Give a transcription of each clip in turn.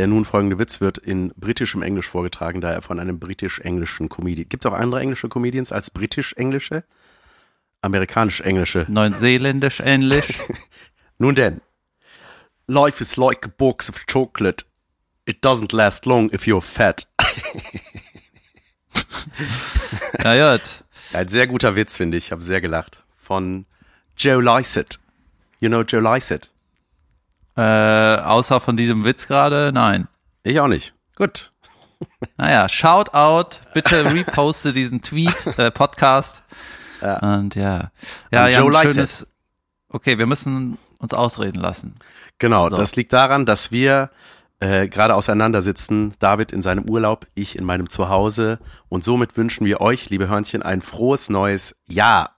der nun folgende Witz wird in britischem Englisch vorgetragen, da er von einem britisch-englischen Comedian. Gibt es auch andere englische Comedians als britisch-englische? Amerikanisch-englische. Neuseeländisch-englisch. Nun denn. Life is like a box of chocolate. It doesn't last long if you're fat. Na gut. Ein sehr guter Witz, finde ich. Ich habe sehr gelacht. Von Joe Lycett. You know Joe Lycett? Äh, außer von diesem Witz gerade, nein. Ich auch nicht. Gut. Naja, shout out, bitte reposte diesen Tweet, äh, Podcast. Ja. Und ja. Ja, Und ja, Joe ein schönes. Okay, wir müssen uns ausreden lassen. Genau, So. das liegt daran, dass wir äh, gerade auseinandersitzen. David in seinem Urlaub, ich in meinem Zuhause. Und somit wünschen wir euch, liebe Hörnchen, ein frohes neues Jahr.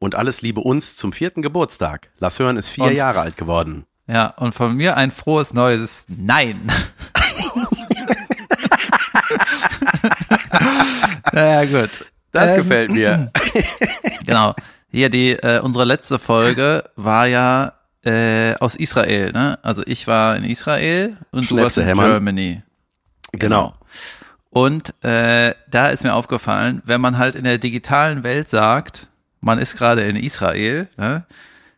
Und alles Liebe uns zum vierten Geburtstag. Lass hören ist vier Und- Jahre alt geworden. Ja, und von mir ein frohes neues Nein. naja, gut. Das Ähm, gefällt mir. Genau. Hier, die, äh, unsere letzte Folge war ja äh, aus Israel, ne? Also ich war in Israel und du warst Schnäpse in hämmern. Germany. Genau. Und äh, da ist mir aufgefallen, wenn man halt in der digitalen Welt sagt, man ist gerade in Israel, ne,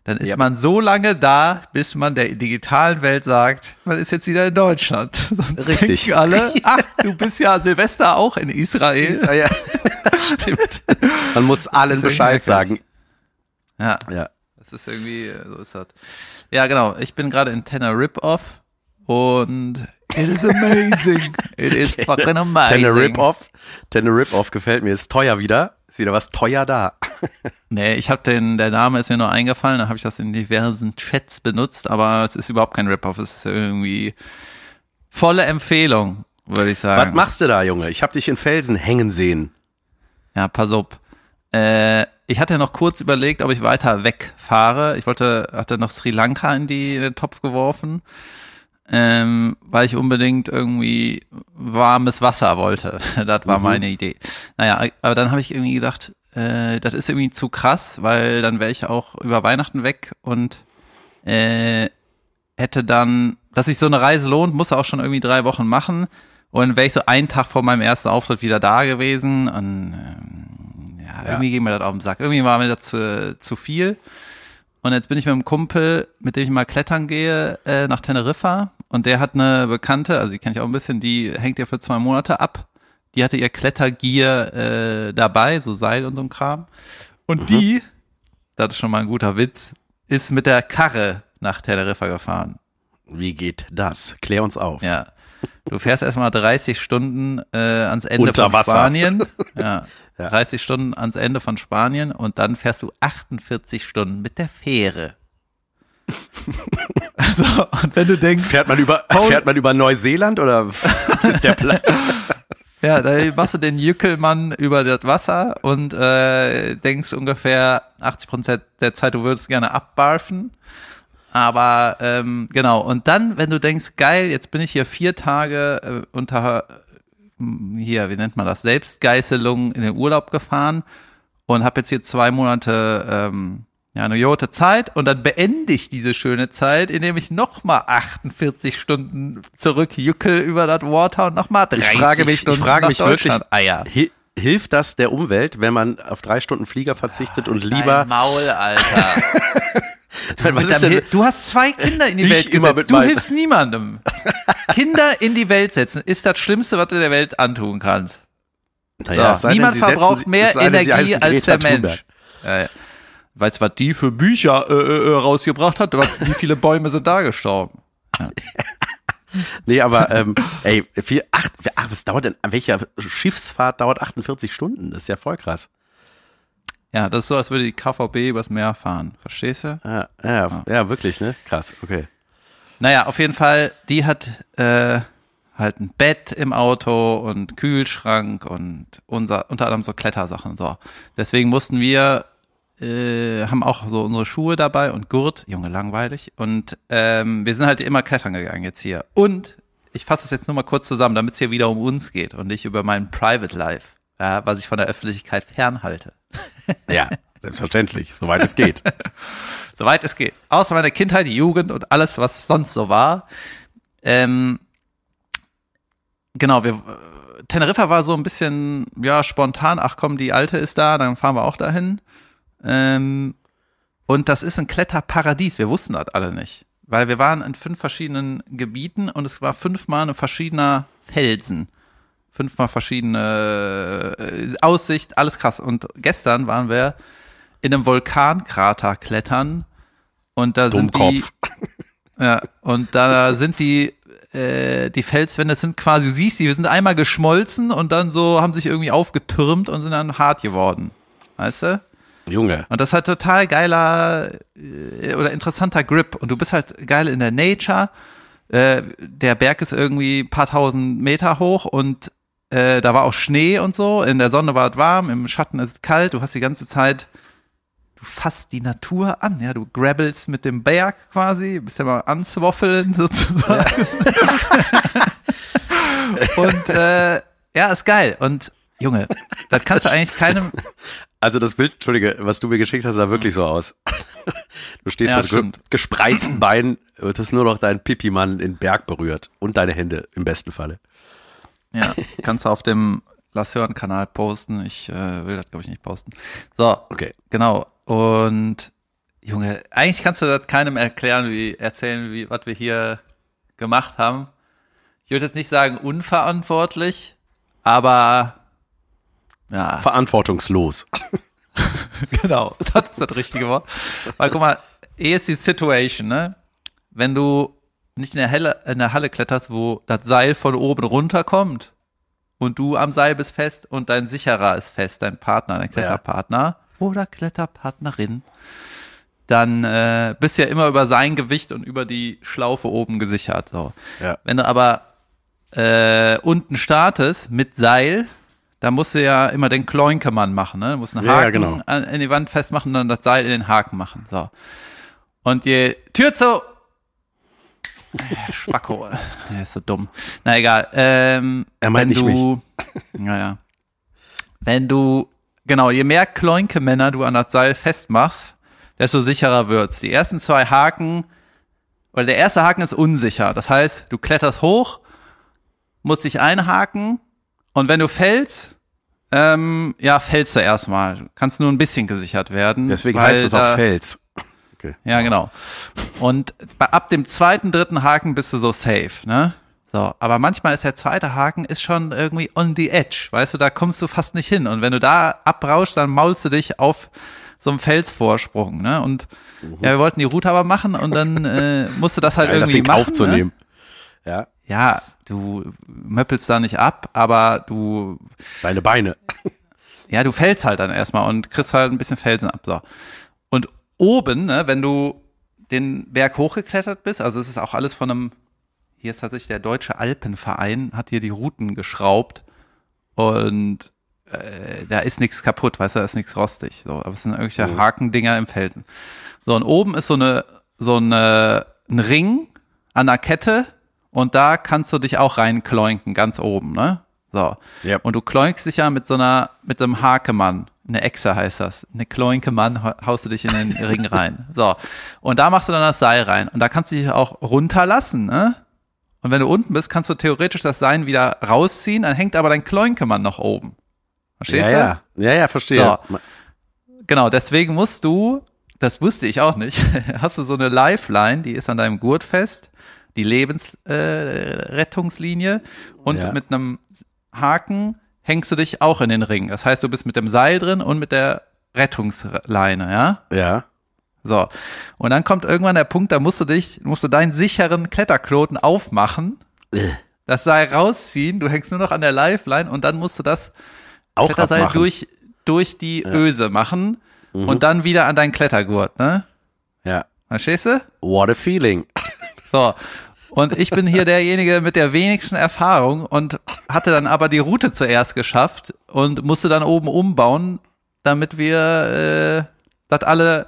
dann ist Ja. man so lange da, bis man der digitalen Welt sagt, man ist jetzt wieder in Deutschland. Sonst Richtig. alle, ach, du bist ja Silvester auch in Israel. Ja, ja. Stimmt. Man muss allen Bescheid sagen. Ja, Ja. das ist irgendwie, äh, so ist das. Ja, genau. Ich bin gerade in Tenerife und it is amazing. It is fucking amazing. Tenerife-Off. Tenerife-Off gefällt mir. Ist teuer wieder. Ist wieder was teuer da. Nee, ich habe den, der Name ist mir nur eingefallen, dann habe ich das in diversen Chats benutzt, aber es ist überhaupt kein Rip-Off, es ist irgendwie volle Empfehlung, würde ich sagen. Was machst du da, Junge? Ich hab dich in Felsen hängen sehen. Ja, pass auf. Äh, ich hatte noch kurz überlegt, ob ich weiter wegfahre. Ich wollte, hatte noch Sri Lanka in, die, in den Topf geworfen, ähm, weil ich unbedingt irgendwie warmes Wasser wollte. das war meine Idee. Naja, aber dann habe ich irgendwie gedacht, äh, das ist irgendwie zu krass, weil dann wäre ich auch über Weihnachten weg und äh, hätte dann, dass sich so eine Reise lohnt, muss auch schon irgendwie drei Wochen machen. Und wäre ich so einen Tag vor meinem ersten Auftritt wieder da gewesen. Und ähm, ja, irgendwie ging mir das auf den Sack. Irgendwie war mir das zu, zu viel. Und jetzt bin ich mit einem Kumpel, mit dem ich mal klettern gehe, äh, nach Teneriffa. Und der hat eine Bekannte, also die kenne ich auch ein bisschen, die hängt ihr für zwei Monate ab. Die hatte ihr Klettergier äh, dabei, so Seil und so ein Kram. Und die, das ist schon mal ein guter Witz, ist mit der Karre nach Teneriffa gefahren. Wie geht das? Klär uns auf. Ja. Du fährst erstmal 30 Stunden äh, ans Ende Unter von Wasser. Spanien. Ja. Ja. 30 Stunden ans Ende von Spanien und dann fährst du 48 Stunden mit der Fähre. also, und wenn du denkst, Fährt man über, fährt man über Neuseeland oder ist der Plan? Ja, da machst du den Jückelmann über das Wasser und äh, denkst ungefähr 80 Prozent der Zeit, du würdest gerne abbarfen. Aber ähm, genau, und dann, wenn du denkst, geil, jetzt bin ich hier vier Tage äh, unter äh, hier, wie nennt man das, Selbstgeißelung in den Urlaub gefahren und habe jetzt hier zwei Monate ähm, ja, eine gute Zeit und dann beende ich diese schöne Zeit, indem ich nochmal 48 Stunden zurückjückel über das Water und nochmal 30 Ich frage mich, ich Stunden frage nach mich wirklich, eier. hi- hilft das der Umwelt, wenn man auf drei Stunden Flieger verzichtet und lieber, Maul, Alter. denn, du hast zwei Kinder in die Ich Welt gesetzt. Du hilfst niemandem. Kinder in die Welt setzen ist das Schlimmste, was du der Welt antun kannst. naja, denn, Niemand setzen verbraucht mehr denn, Energie als der Mensch. Ja, ja. Weißt du, was die für Bücher äh, äh, rausgebracht hat? Wie viele Bäume sind da gestorben? Nee, aber ähm, ey, vier, acht, ach, was dauert denn, welcher Schiffsfahrt dauert 48 Stunden? Das ist ja voll krass. Ja, das ist so, als würde die KVB übers Meer fahren. Verstehst du? Ja, ja, ja, wirklich, ne? Krass, okay. Naja, auf jeden Fall, die hat äh, halt ein Bett im Auto und Kühlschrank und unser, unter anderem so Klettersachen. So. Deswegen mussten wir, äh, haben auch so unsere Schuhe dabei und Gurt, Junge, langweilig. Und ähm, wir sind halt immer klettern gegangen jetzt hier. Und ich fasse das jetzt nur mal kurz zusammen, damit es hier wieder um uns geht und nicht über mein Private Life, ja, was ich von der Öffentlichkeit fernhalte. Ja, selbstverständlich, soweit es geht. soweit es geht. Außer meine Kindheit, die Jugend und alles, was sonst so war. Ähm, genau, wir, Teneriffa war so ein bisschen, ja, spontan, ach komm, die alte ist da, dann fahren wir auch dahin. Ähm, und das ist ein Kletterparadies, wir wussten das alle nicht. Weil wir waren in fünf verschiedenen Gebieten und es war fünfmal ein verschiedener Felsen. Fünfmal verschiedene äh, Aussicht, alles krass. Und gestern waren wir in einem Vulkankrater klettern und da sind die, ja, und da sind die äh, die Felswände sind quasi, du siehst die, wir sind einmal geschmolzen und dann so haben sich irgendwie aufgetürmt und sind dann hart geworden. Weißt du? Junge. Und das ist halt total geiler äh, oder interessanter Grip. Und du bist halt geil in der Nature. Äh, der Berg ist irgendwie ein paar tausend Meter hoch und äh, da war auch Schnee und so. In der Sonne war es warm, im Schatten ist es kalt. Du hast die ganze Zeit, du fasst die Natur an. Ja, du grabbelst mit dem Berg quasi, bist ja mal anzwoffeln sozusagen. Ja. und äh, ja, ist geil. Und Junge, das kannst du eigentlich keinem. Also das Bild, Entschuldige, was du mir geschickt hast, sah wirklich so aus. Du stehst ja, so gespreizten Bein, das nur noch dein Pipi-Mann in Berg berührt und deine Hände im besten Falle. Ja, kannst du auf dem Lass hören Kanal posten. Ich äh, will das glaube ich nicht posten. So, okay. Genau. Und Junge, eigentlich kannst du das keinem erklären, wie erzählen, wie was wir hier gemacht haben. Ich würde jetzt nicht sagen unverantwortlich, aber ja. Verantwortungslos. genau, das ist das richtige Wort. Weil guck mal, eh ist die Situation, ne? Wenn du nicht in der, Halle, in der Halle kletterst, wo das Seil von oben runterkommt und du am Seil bist fest und dein Sicherer ist fest, dein Partner, dein Kletterpartner ja. oder Kletterpartnerin, dann äh, bist du ja immer über sein Gewicht und über die Schlaufe oben gesichert. So. Ja. Wenn du aber äh, unten startest mit Seil, da musst du ja immer den Kloinkemann machen, ne? Du musst einen Haken ja, genau. an, in die Wand festmachen und dann das Seil in den Haken machen. So. Und je Tür zu. Äh, Spacko. Er ist so dumm. Na egal. Ähm, er meint wenn nicht du, mich. Naja. Wenn du, genau, je mehr Kloinkemänner du an das Seil festmachst, desto sicherer wird's. Die ersten zwei Haken, oder der erste Haken ist unsicher. Das heißt, du kletterst hoch, musst dich einhaken, und wenn du fällst, ähm, ja, fällst du erstmal. Du kannst nur ein bisschen gesichert werden. Deswegen heißt es auch Fels. Okay. Ja, genau. Und ab dem zweiten, dritten Haken bist du so safe, ne? So, aber manchmal ist der zweite Haken ist schon irgendwie on the edge, weißt du, da kommst du fast nicht hin. Und wenn du da abrauschst, dann maulst du dich auf so einem Felsvorsprung, ne? Und mhm. ja, wir wollten die Route aber machen und dann äh, musst du das halt Geil, irgendwie das machen. aufzunehmen. Ne? Ja. Ja, du möppelst da nicht ab, aber du. Deine Beine. Ja, du fällst halt dann erstmal und kriegst halt ein bisschen Felsen ab. So. Und oben, ne, wenn du den Berg hochgeklettert bist, also es ist auch alles von einem, hier ist tatsächlich der Deutsche Alpenverein, hat hier die Routen geschraubt und äh, da ist nichts kaputt, weißt du, da ist nichts rostig. So, aber es sind irgendwelche mhm. Hakendinger im Felsen. So, und oben ist so eine, so eine, ein Ring an der Kette, und da kannst du dich auch reinkloinken, ganz oben, ne? So. Yep. Und du kloinkst dich ja mit so einer, mit einem Hakemann. Eine Echse heißt das. Eine Kloinkemann haust du dich in den Ring rein. So. Und da machst du dann das Seil rein. Und da kannst du dich auch runterlassen, ne? Und wenn du unten bist, kannst du theoretisch das Seil wieder rausziehen, dann hängt aber dein Kloinkemann noch oben. Verstehst ja, du? Ja, ja, ja verstehe. So. Genau, deswegen musst du, das wusste ich auch nicht, hast du so eine Lifeline, die ist an deinem Gurt fest die Lebensrettungslinie äh, und ja. mit einem Haken hängst du dich auch in den Ring. Das heißt, du bist mit dem Seil drin und mit der Rettungsleine, ja? Ja. So. Und dann kommt irgendwann der Punkt, da musst du dich, musst du deinen sicheren Kletterknoten aufmachen, äh. das Seil rausziehen, du hängst nur noch an der Lifeline und dann musst du das auch Kletterseil durch, durch die ja. Öse machen mhm. und dann wieder an deinen Klettergurt, ne? Ja. Verstehst du? What a feeling. So. Und ich bin hier derjenige mit der wenigsten Erfahrung und hatte dann aber die Route zuerst geschafft und musste dann oben umbauen, damit wir äh, das alle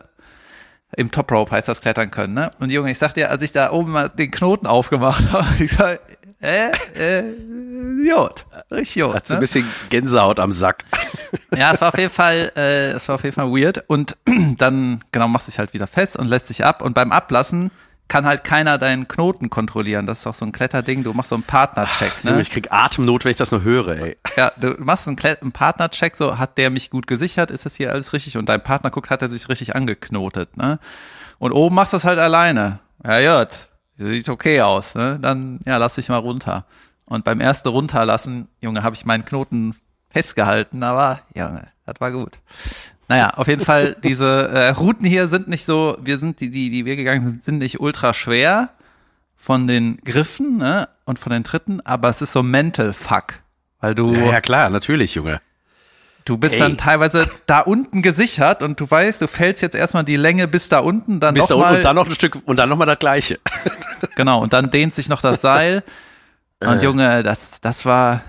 im Top Rope heißt das klettern können, ne? Und Junge, ich sag dir, als ich da oben mal den Knoten aufgemacht habe, ich sag, äh, äh, Jod, richtig Jod. Hat so ne? ein bisschen Gänsehaut am Sack. Ja, es war auf jeden Fall, äh, es war auf jeden Fall weird. Und dann, genau, machst dich halt wieder fest und lässt sich ab. Und beim Ablassen kann halt keiner deinen Knoten kontrollieren. Das ist auch so ein Kletterding. Du machst so einen Partnercheck. Ne? Ich krieg Atemnot, wenn ich das nur höre, ey. Ja, du machst einen, einen Partnercheck, so hat der mich gut gesichert, ist das hier alles richtig? Und dein Partner guckt, hat er sich richtig angeknotet. Ne? Und oben machst du es halt alleine. Ja, gut, sieht okay aus. Ne? Dann, ja, lass dich mal runter. Und beim ersten runterlassen, Junge, habe ich meinen Knoten festgehalten, aber Junge, das war gut. Naja, auf jeden Fall, diese äh, Routen hier sind nicht so, wir sind, die, die, die wir gegangen sind, sind nicht ultra schwer von den Griffen ne, und von den Tritten, aber es ist so Mental Fuck. Weil du, Ja, ja klar, natürlich, Junge. du bist Ey. dann teilweise da unten gesichert und du weißt, du fällst jetzt erstmal die Länge bis da unten, dann Bis da noch unten mal, und dann noch ein Stück und dann noch mal das gleiche. genau, und dann dehnt sich noch das Seil. Und Junge, das, das war.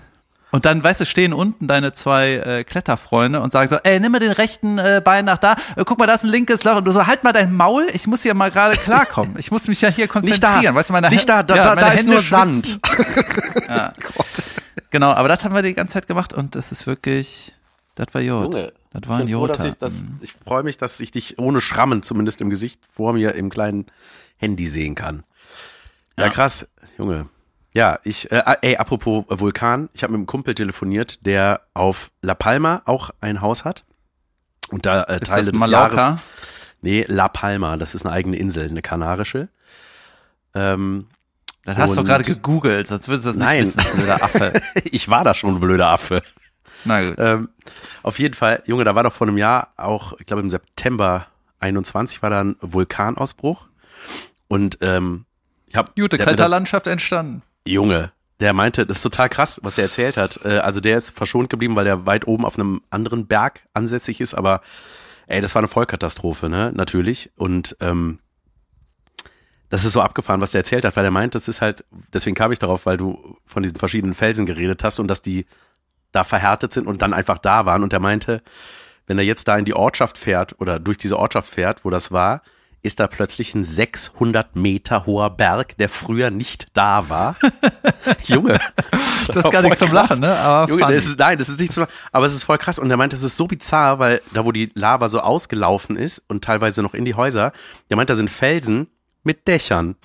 Und dann, weißt du, stehen unten deine zwei äh, Kletterfreunde und sagen so, ey, nimm mal den rechten äh, Bein nach da, äh, guck mal, da ist ein linkes Loch und du so, halt mal dein Maul, ich muss hier mal gerade klarkommen. Ich muss mich ja hier Nicht da. konzentrieren. Weißt du, meine Nicht da, Hände- da, ja, da, meine da ist Hände nur schwitzen. Sand. Genau, aber das haben wir die ganze Zeit gemacht und das ist wirklich, das war Jod. Junge, Das war ein dass ich, das, ich freue mich, dass ich dich ohne Schrammen zumindest im Gesicht vor mir im kleinen Handy sehen kann. Ja, Ja. krass, Junge. Ja, ich, äh, ey, apropos Vulkan, ich habe mit einem Kumpel telefoniert, der auf La Palma auch ein Haus hat. Und da äh, ist Teile das des Mallorca? Jahres. Nee, La Palma, das ist eine eigene Insel, eine kanarische. Ähm, Das hast du gerade gegoogelt, sonst würdest du das nicht Nein. wissen, blöder Affe. ich war da schon ein blöder Affe. Na gut. Ähm, auf jeden Fall, Junge, da war doch vor einem Jahr auch, ich glaube im September 21 war da ein Vulkanausbruch. Und ähm, ich habe Gute Kletterlandschaft entstanden. Junge, der meinte, das ist total krass, was der erzählt hat. Äh, also der ist verschont geblieben, weil der weit oben auf einem anderen Berg ansässig ist, aber ey, das war eine Vollkatastrophe, ne? Natürlich. Und ähm, das ist so abgefahren, was der erzählt hat, weil er meint, das ist halt, deswegen kam ich darauf, weil du von diesen verschiedenen Felsen geredet hast und dass die da verhärtet sind und dann einfach da waren. Und er meinte, wenn er jetzt da in die Ortschaft fährt oder durch diese Ortschaft fährt, wo das war, ist da plötzlich ein 600 Meter hoher Berg, der früher nicht da war. Junge, das Das ist gar nichts zum Lachen, ne? Aber Junge, das ist, nein, das ist nicht zum Lachen. Aber es ist voll krass. Und er meint, das ist so bizarr, weil da, wo die Lava so ausgelaufen ist und teilweise noch in die Häuser, der meint, da sind Felsen mit Dächern.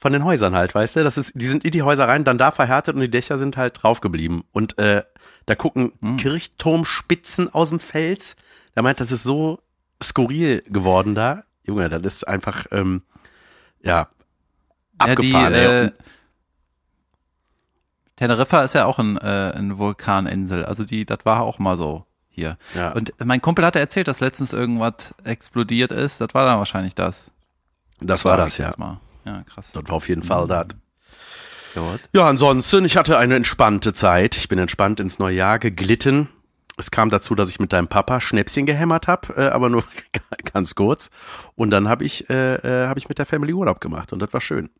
Von den Häusern halt, weißt du? Das ist, die sind in die Häuser rein, dann da verhärtet und die Dächer sind halt drauf geblieben. Und äh, da gucken Hm. Kirchturmspitzen aus dem Fels. Der meint, das ist so skurril geworden da. Junge, das ist einfach, ähm, ja, abgefahren. Ja, die, äh, Teneriffa ist ja auch ein, äh, eine Vulkaninsel. Also die, das war auch mal so hier. ja. Und mein Kumpel hatte erzählt, dass letztens irgendwas explodiert ist. Das war dann wahrscheinlich das. das war das, ja. Mal. Ja, krass. Das war auf jeden Fall das. Gut. Ja, ansonsten, ich hatte eine entspannte Zeit. Ich bin entspannt ins neue Jahr geglitten. Es kam dazu, dass ich mit deinem Papa Schnäpschen gehämmert habe, äh, aber nur ganz kurz. Und dann habe ich, äh, äh, hab ich mit der Family Urlaub gemacht und das war schön.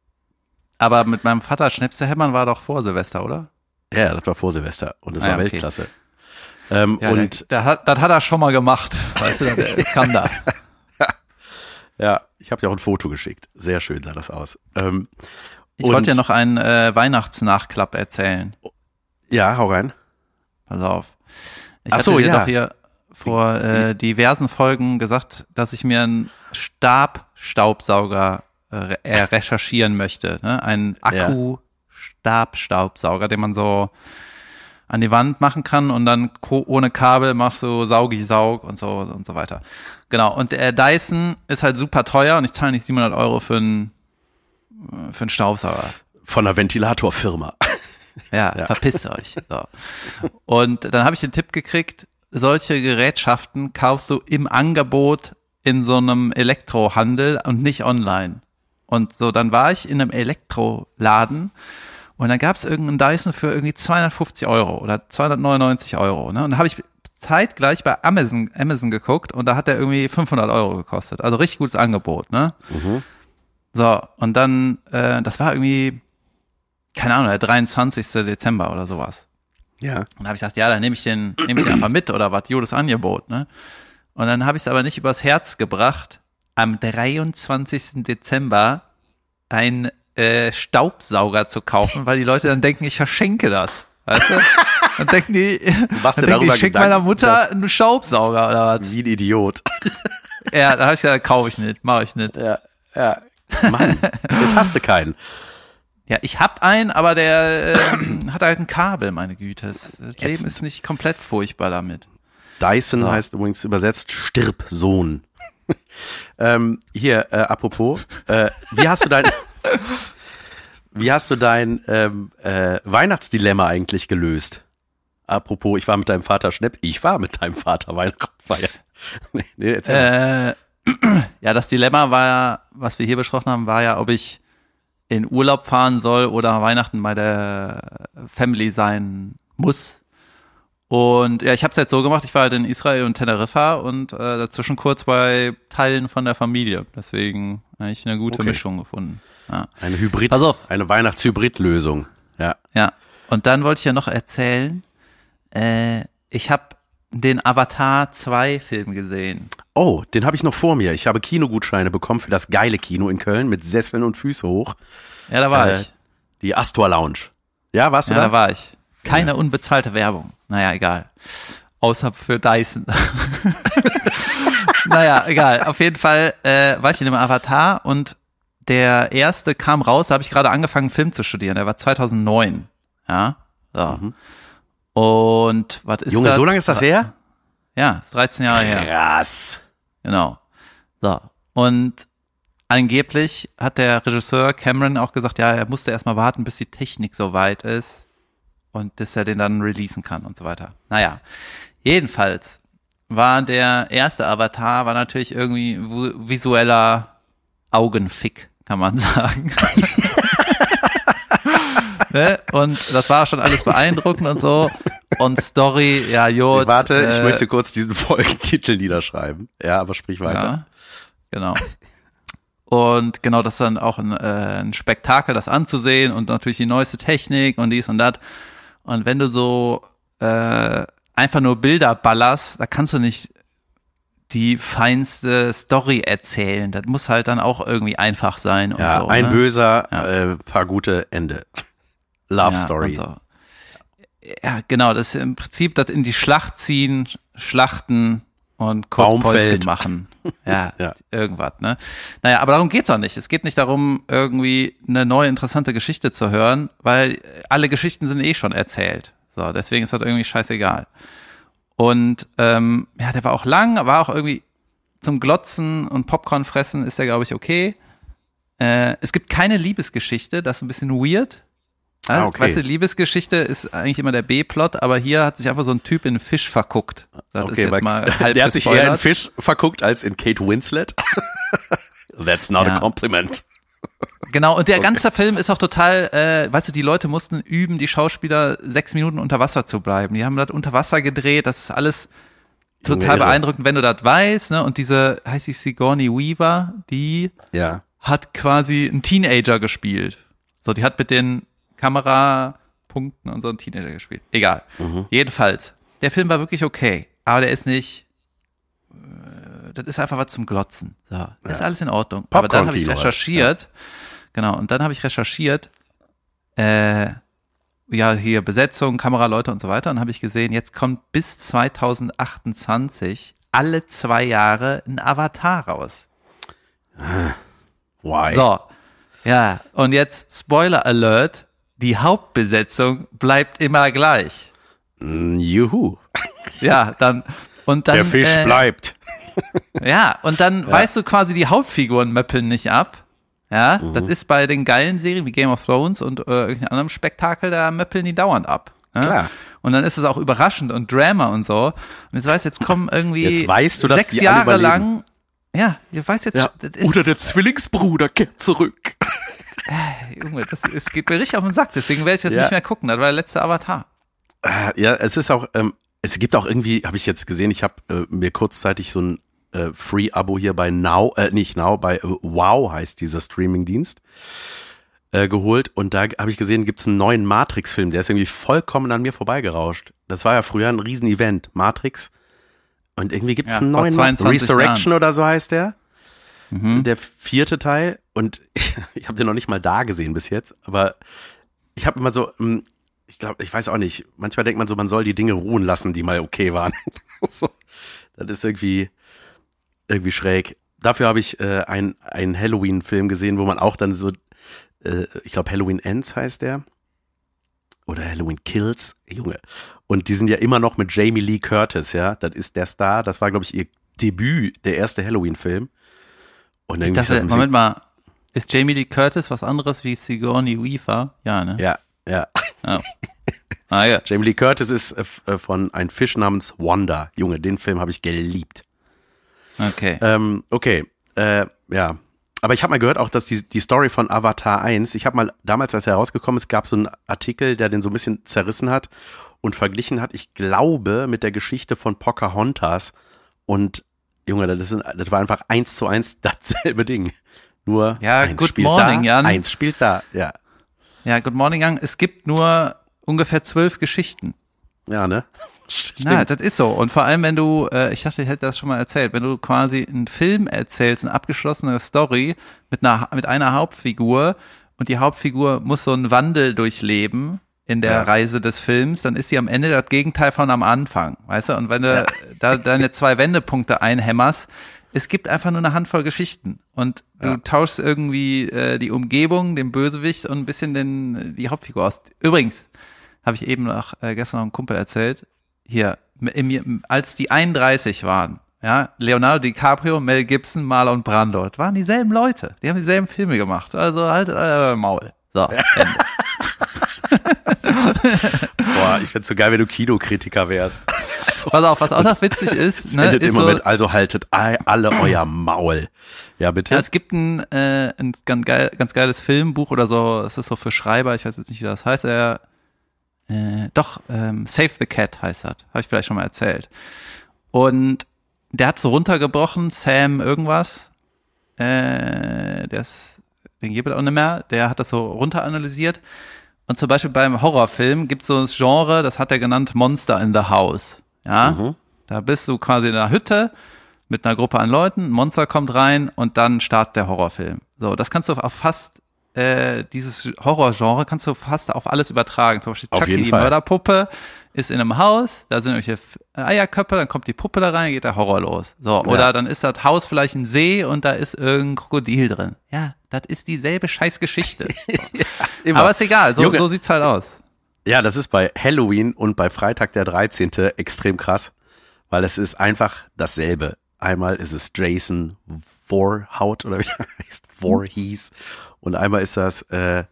Aber mit meinem Vater Schnäpse hämmern war doch vor Silvester, oder? Ja, das war vor Silvester und das Ah, war okay. Weltklasse. Ähm, Ja, und der, der hat, das hat er schon mal gemacht. Weißt du, das, das kann da. ja, ich habe dir auch ein Foto geschickt. Sehr schön sah das aus. Ähm, Ich wollte ja noch einen äh, Weihnachtsnachklapp erzählen. Ja, hau rein. Pass auf. Ich Ach so, hatte ja. doch hier vor äh, diversen Folgen gesagt, dass ich mir einen Stabstaubsauger äh, äh, recherchieren möchte. Ne? Einen Ja. Akku-Stabstaubsauger, den man so an die Wand machen kann und dann ohne Kabel machst du Saugi-Saug und so und so weiter. Genau. Und der Dyson ist halt super teuer und ich zahle nicht 700 Euro für einen, äh, für einen Staubsauger. Von einer Ventilatorfirma. Ja, Ja. verpisst euch. So. Und dann habe ich den Tipp gekriegt, solche Gerätschaften kaufst du im Angebot in so einem Elektrohandel und nicht online. Und so, dann war ich in einem Elektroladen und dann gab es irgendeinen Dyson für irgendwie 250 Euro oder 299 Euro. Ne? Und dann habe ich zeitgleich bei Amazon, Amazon geguckt und da hat der irgendwie 500 Euro gekostet. Also richtig gutes Angebot. Ne? Mhm. So, und dann, äh, das war irgendwie, keine Ahnung, der 23. Dezember oder sowas. Ja. Und da habe ich gesagt, ja, dann nehme ich den, nehme ich den einfach mit oder was, Judas Angebot, ne? Und dann habe ich es aber nicht übers Herz gebracht, am 23. Dezember einen äh, Staubsauger zu kaufen, weil die Leute dann denken, ich verschenke das. Weißt du? Dann denken die, dann denken die ich schicke meiner Mutter einen Staubsauger oder was. Wie ein Idiot. Ja, da habe ich gesagt, kaufe ich nicht, mache ich nicht. Ja, ja. Mann, jetzt hast du keinen. Ja, ich hab einen, aber der ähm, hat halt ein Kabel, meine Güte. Das Jetzt- Leben ist nicht komplett furchtbar damit. Dyson So. heißt übrigens übersetzt Stirb, Sohn. ähm, hier, äh, apropos, äh, wie hast du dein, wie hast du dein ähm, äh, Weihnachtsdilemma eigentlich gelöst? Apropos, ich war mit deinem Vater Schnepp, ich war mit deinem Vater Weihnachten feiern. nee, nee, erzähl mal. Äh, ja, das Dilemma war ja, was wir hier besprochen haben, war ja, ob ich in Urlaub fahren soll oder Weihnachten bei der Family sein muss. Und ja, ich habe es jetzt so gemacht, ich war halt in Israel und Teneriffa und äh, dazwischen kurz bei Teilen von der Familie. Deswegen eigentlich eine gute Okay. Mischung gefunden. Ja. Eine Hybrid, Pass auf. eine Weihnachtshybrid-Lösung. Ja. Ja, und dann wollte ich ja noch erzählen, äh, ich habe den Avatar 2 Film gesehen. Oh, den habe ich noch vor mir. Ich habe Kinogutscheine bekommen für das geile Kino in Köln mit Sesseln und Füße hoch. Ja, da war Äh, ich. Die Astor Lounge. Ja, warst du Ja, da? da war ich. Keine unbezahlte Werbung. Naja, egal. Außer für Dyson. naja, egal. Auf jeden Fall äh, war ich in dem Avatar und der erste kam raus, da habe ich gerade angefangen, Film zu studieren. Der war 2009. Ja. So. Und was ist Mhm. Junge, das? so lange ist das her? Ja, ist 13 Jahre her. Krass. Genau. So. Und angeblich hat der Regisseur Cameron auch gesagt, ja, er musste erstmal warten, bis die Technik so weit ist und dass er den dann releasen kann und so weiter. Naja, jedenfalls war der erste Avatar, war natürlich irgendwie visueller Augenfick, kann man sagen. ne? Und das war schon alles beeindruckend und so. Und Story, ja, Jod. Warte, ich äh, möchte kurz diesen Folgentitel niederschreiben. Ja, aber sprich weiter. Ja, genau. Und genau, das ist dann auch ein, äh, ein Spektakel, das anzusehen und natürlich die neueste Technik und dies und das. Und wenn du so äh, einfach nur Bilder ballerst, da kannst du nicht die feinste Story erzählen. Das muss halt dann auch irgendwie einfach sein und Ja, so. ein ne? böser, Ja. äh, paar gute Ende. Love Ja, Story. So. Ja, genau, das ist im Prinzip das in die Schlacht ziehen, schlachten und kurz. Päuschen machen. Ja, Ja. irgendwas, ne? Naja, aber darum geht's auch nicht. Es geht nicht darum, irgendwie eine neue interessante Geschichte zu hören, weil alle Geschichten sind eh schon erzählt. So, deswegen ist das irgendwie scheißegal. Und ähm, ja, der war auch lang, war auch irgendwie zum Glotzen und Popcorn fressen ist der, glaube ich, okay. Äh, es gibt keine Liebesgeschichte, das ist ein bisschen weird. Ja, Ah, okay. Weißt du, Liebesgeschichte ist eigentlich immer der B-Plot, aber hier hat sich einfach so ein Typ in einen Fisch verguckt. Das ist Okay, jetzt weil mal halb der hat sich eher in. Fisch verguckt als in Kate Winslet. That's not Ja. a compliment. Genau, und der ganze Film ist auch total, äh, weißt du, die Leute mussten üben, die Schauspieler sechs Minuten unter Wasser zu bleiben. Die haben das unter Wasser gedreht, das ist alles total irre. beeindruckend, wenn du das weißt, ne? Und diese, heißt sie Sigourney Weaver, die Ja. hat quasi einen Teenager gespielt. So, die hat mit den Kamerapunkten und so einen Teenager gespielt. Egal. Mhm. Jedenfalls, der Film war wirklich okay, aber der ist nicht, äh, das ist einfach was zum Glotzen. So, ist alles in Ordnung. aber dann habe ich recherchiert, genau, und dann habe ich recherchiert, äh, ja, hier Besetzung, Kameraleute und so weiter, und habe ich gesehen, jetzt kommt bis 2028 alle zwei Jahre ein Avatar raus. Why? So, ja, und jetzt Spoiler Alert, die Hauptbesetzung bleibt immer gleich. Mm, Juhu. Ja, dann und dann Der Fisch äh, bleibt. Ja, und dann weißt du quasi, die Hauptfiguren möppeln nicht ab. Ja, das Mhm. ist bei den geilen Serien wie Game of Thrones und äh, irgendeinem anderen Spektakel, da möppeln die dauernd ab. Ne? Klar. Und dann ist es auch überraschend und Drama und so. Und jetzt weißt du, jetzt kommen irgendwie Jetzt weißt du, sechs Jahre lang. Ja, ihr weißt jetzt, Ja. das Oder der Zwillingsbruder kehrt zurück. Junge, das, es geht mir richtig auf den Sack, deswegen werde ich jetzt Ja. nicht mehr gucken. Das war der letzte Avatar. Äh, Ja, es ist auch, ähm, es gibt auch irgendwie, habe ich jetzt gesehen, ich habe äh, mir kurzzeitig so ein äh, Free-Abo hier bei Now, äh, nicht Now, bei äh, Wow heißt dieser Streaming-Dienst, äh, geholt und da habe ich gesehen, gibt's einen neuen Matrix-Film, der ist irgendwie vollkommen an mir vorbeigerauscht. Das war ja früher ein Riesen-Event, Matrix. Und irgendwie gibt's Ja, einen neuen 22 Resurrection oder so heißt der. Mhm. Der vierte Teil. Und ich, ich habe den noch nicht mal da gesehen bis jetzt, aber ich habe immer so, hm, ich glaube, ich weiß auch nicht, manchmal denkt man so, man soll die Dinge ruhen lassen, die mal okay waren. so, das ist irgendwie, irgendwie schräg. dafür habe ich äh, einen Halloween-Film gesehen, wo man auch dann so, äh, ich glaube Halloween Ends heißt der. Oder Halloween Kills, Junge. Und die sind ja immer noch mit Jamie Lee Curtis, ja. Das ist der Star, das war, glaube ich, ihr Debüt, der erste Halloween-Film. Und ich dachte, Moment mal, ist Jamie Lee Curtis was anderes wie Sigourney Weaver? Ja, ne? Ja, ja. Oh. Ah, ja. Jamie Lee Curtis ist äh, äh, von Ein Fisch namens Wanda. Junge, den Film habe ich geliebt. Okay. Ähm, okay, äh, ja. Aber ich habe mal gehört auch, dass die, die Story von Avatar 1, ich habe mal damals, als er herausgekommen ist, gab so einen Artikel, der den so ein bisschen zerrissen hat und verglichen hat, ich glaube, mit der Geschichte von Pocahontas. Und Junge, das, ist, das war einfach eins zu eins dasselbe Ding. Nur ja, eins Good spielt Morning, da, Jan. eins spielt da, ja. Ja, Good Morning, Jan. Es gibt nur ungefähr zwölf Geschichten. Ja, ne? Stimmt. Na, das ist so. Und vor allem, wenn du, äh, ich dachte, ich hätte das schon mal erzählt, wenn du quasi einen Film erzählst, eine abgeschlossene Story mit einer, mit einer Hauptfigur und die Hauptfigur muss so einen Wandel durchleben in der ja. Reise des Films, dann ist sie am Ende das Gegenteil von am Anfang, weißt du? Und wenn du ja. da deine zwei Wendepunkte einhämmerst, es gibt einfach nur eine Handvoll Geschichten und du ja. tauschst irgendwie äh, die Umgebung, den Bösewicht und ein bisschen den, die Hauptfigur aus. Übrigens, habe ich eben noch äh, gestern noch einem Kumpel erzählt, hier, im, als die 31 waren, ja, Leonardo DiCaprio, Mel Gibson, Marlon Brando, das waren dieselben Leute, die haben dieselben Filme gemacht, also halt äh, Maul. So, ja. Boah, ich find's so geil, wenn du Kinokritiker wärst. Also, Pass auf, was auch noch witzig ist, es ne, endet ist immer so, mit, also haltet alle euer Maul. Ja, bitte. Ja, es gibt ein, äh, ein ganz, geil, ganz geiles Filmbuch oder so, es ist so für Schreiber, ich weiß jetzt nicht, wie das heißt, er äh, doch, ähm, Save the Cat heißt das. Habe ich vielleicht schon mal erzählt. Und der hat so runtergebrochen, Sam irgendwas. Äh, der ist, den gibt es auch nicht mehr. Der hat das so runteranalysiert. Und zum Beispiel beim Horrorfilm gibt es so das Genre, das hat er genannt Monster in the House. Ja, mhm. da bist du quasi in einer Hütte mit einer Gruppe an Leuten, ein Monster kommt rein und dann startet der Horrorfilm. So, das kannst du auf fast äh, dieses Horrorgenre kannst du fast auf alles übertragen. Zum Beispiel Chucky, die Fall. Mörderpuppe, ist in einem Haus, da sind irgendwelche Eierköpfe, dann kommt die Puppe da rein, geht der Horror los. So, ja. oder dann ist das Haus vielleicht ein See und da ist irgendein Krokodil drin. Ja, das ist dieselbe Scheißgeschichte. ja, Aber ist egal, so, Junge, so sieht's halt aus. Ja, das ist bei Halloween und bei Freitag der 13. extrem krass, weil es ist einfach dasselbe. Einmal ist es Jason Voorhout oder wie er heißt, Voorhees. Und einmal ist das äh,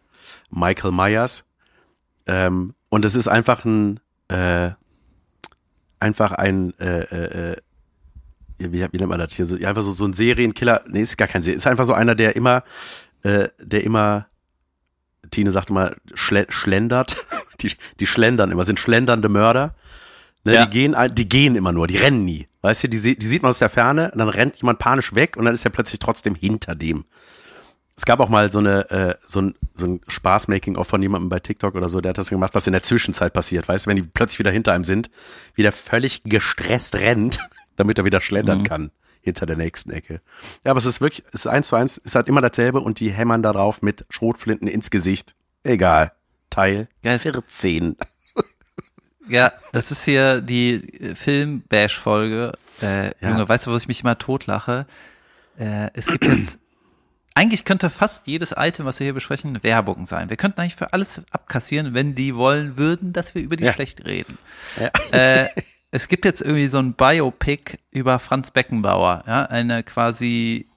Michael Myers. Ähm, und es ist einfach ein, äh, einfach ein, äh, äh, äh wie, wie nennt man das hier? So, einfach so, so ein Serienkiller. Nee, ist gar kein Serien. Ist einfach so einer, der immer, äh, der immer, Tine sagt immer, schle schlendert. Die, die schlendern immer, sind schlendernde Mörder. Ne, ja. Die gehen, die gehen immer nur, die rennen nie. Weißt du, die, die sieht man aus der Ferne, und dann rennt jemand panisch weg und dann ist er plötzlich trotzdem hinter dem. Es gab auch mal so eine äh, so ein, so ein Spaß-Making-of von jemandem bei TikTok oder so, der hat das gemacht, was in der Zwischenzeit passiert, weißt du, wenn die plötzlich wieder hinter einem sind, wie der völlig gestresst rennt, damit er wieder schlendern mhm. kann hinter der nächsten Ecke. Ja, aber es ist wirklich, es ist eins zu eins, es ist halt immer dasselbe und die hämmern da drauf mit Schrotflinten ins Gesicht. Egal. Teil Geil. 14. Ja, das ist hier die Film-Bash-Folge. Äh, ja. Junge, weißt du, wo ich mich immer totlache? Äh, es gibt jetzt eigentlich könnte fast jedes Item, was wir hier besprechen, Werbung sein. Wir könnten eigentlich für alles abkassieren, wenn die wollen würden, dass wir über die ja. schlecht reden. Ja. Äh, es gibt jetzt irgendwie so ein Biopic über Franz Beckenbauer, ja, eine quasi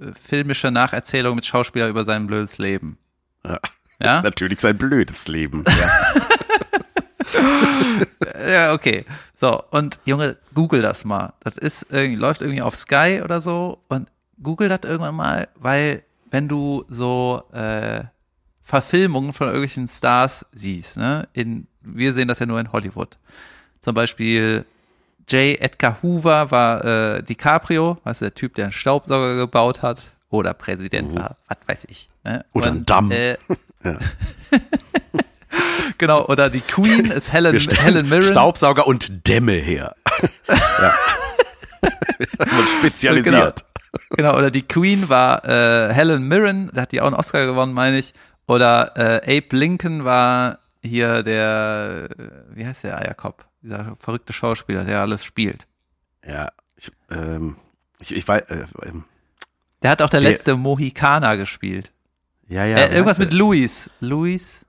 äh, filmische Nacherzählung mit Schauspieler über sein blödes Leben. Ja. ja? Natürlich sein blödes Leben. Ja. ja, okay. So, und Junge, google das mal. Das ist irgendwie, läuft irgendwie auf Sky oder so und google das irgendwann mal, weil wenn du so äh, Verfilmungen von irgendwelchen Stars siehst, ne, in, wir sehen das ja nur in Hollywood. Zum Beispiel J. Edgar Hoover war äh, DiCaprio, also der Typ, der einen Staubsauger gebaut hat, oder Präsident mhm. war, was weiß ich. Ne? Oder ein Damm. Äh, genau, oder die Queen ist Helen, Helen Mirren. Staubsauger und Dämme her. ja. Und spezialisiert. Genau, oder die Queen war äh, Helen Mirren, da hat die auch einen Oscar gewonnen, meine ich. Oder äh, Abe Lincoln war hier der, äh, wie heißt der Eierkopf? Dieser verrückte Schauspieler, der alles spielt. Ja, ich, ähm, ich, ich weiß, äh, ähm, Der hat auch der, Der- letzte Mohikaner gespielt. Ja, ja. äh, irgendwas mit? Luis. Luis?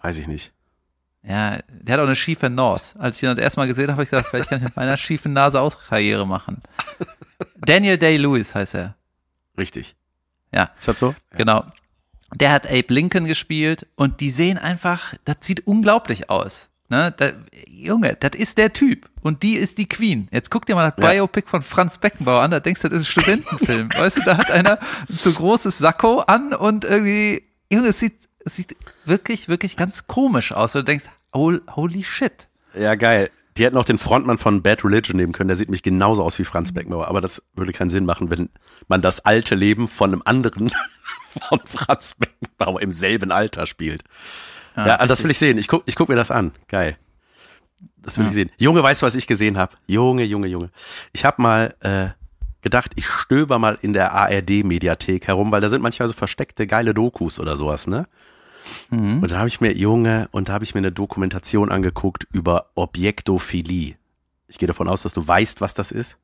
Weiß ich nicht. Ja, der hat auch eine schiefe Nase. Als ich ihn das erste Mal gesehen habe, habe ich gedacht, vielleicht kann ich mit meiner schiefen Nase auch Karriere machen. Daniel Day-Lewis heißt er. Richtig. Ja. Ist das so? Genau. Der hat Abe Lincoln gespielt und die sehen einfach, das sieht unglaublich aus. Ne? Da, Junge, das ist der Typ und die ist die Queen. Jetzt guck dir mal das Ja. Biopic von Franz Beckenbauer an, da denkst du, das ist ein Studentenfilm. weißt du, da hat einer ein zu großes Sakko an und irgendwie, Junge, es sieht, es sieht wirklich, wirklich ganz komisch aus. Und du denkst, hol- holy shit. Ja, geil. Die hätten auch den Frontmann von Bad Religion nehmen können. Der sieht mich genauso aus wie Franz Beckenbauer. Aber das würde keinen Sinn machen, wenn man das alte Leben von einem anderen von Franz Beckenbauer im selben Alter spielt. Ja, das richtig. will ich sehen. Ich guck, ich guck mir das an. Geil. Das will Ja. ich sehen. Junge, weißt du, was ich gesehen habe? Junge, Junge, Junge. Ich habe mal äh, gedacht, ich stöber mal in der ARD-Mediathek herum, weil da sind manchmal so versteckte geile Dokus oder sowas, ne? Mhm. Und da habe ich mir, Junge, und da habe ich mir eine Dokumentation angeguckt über Objektophilie. Ich gehe davon aus, dass du weißt, was das ist.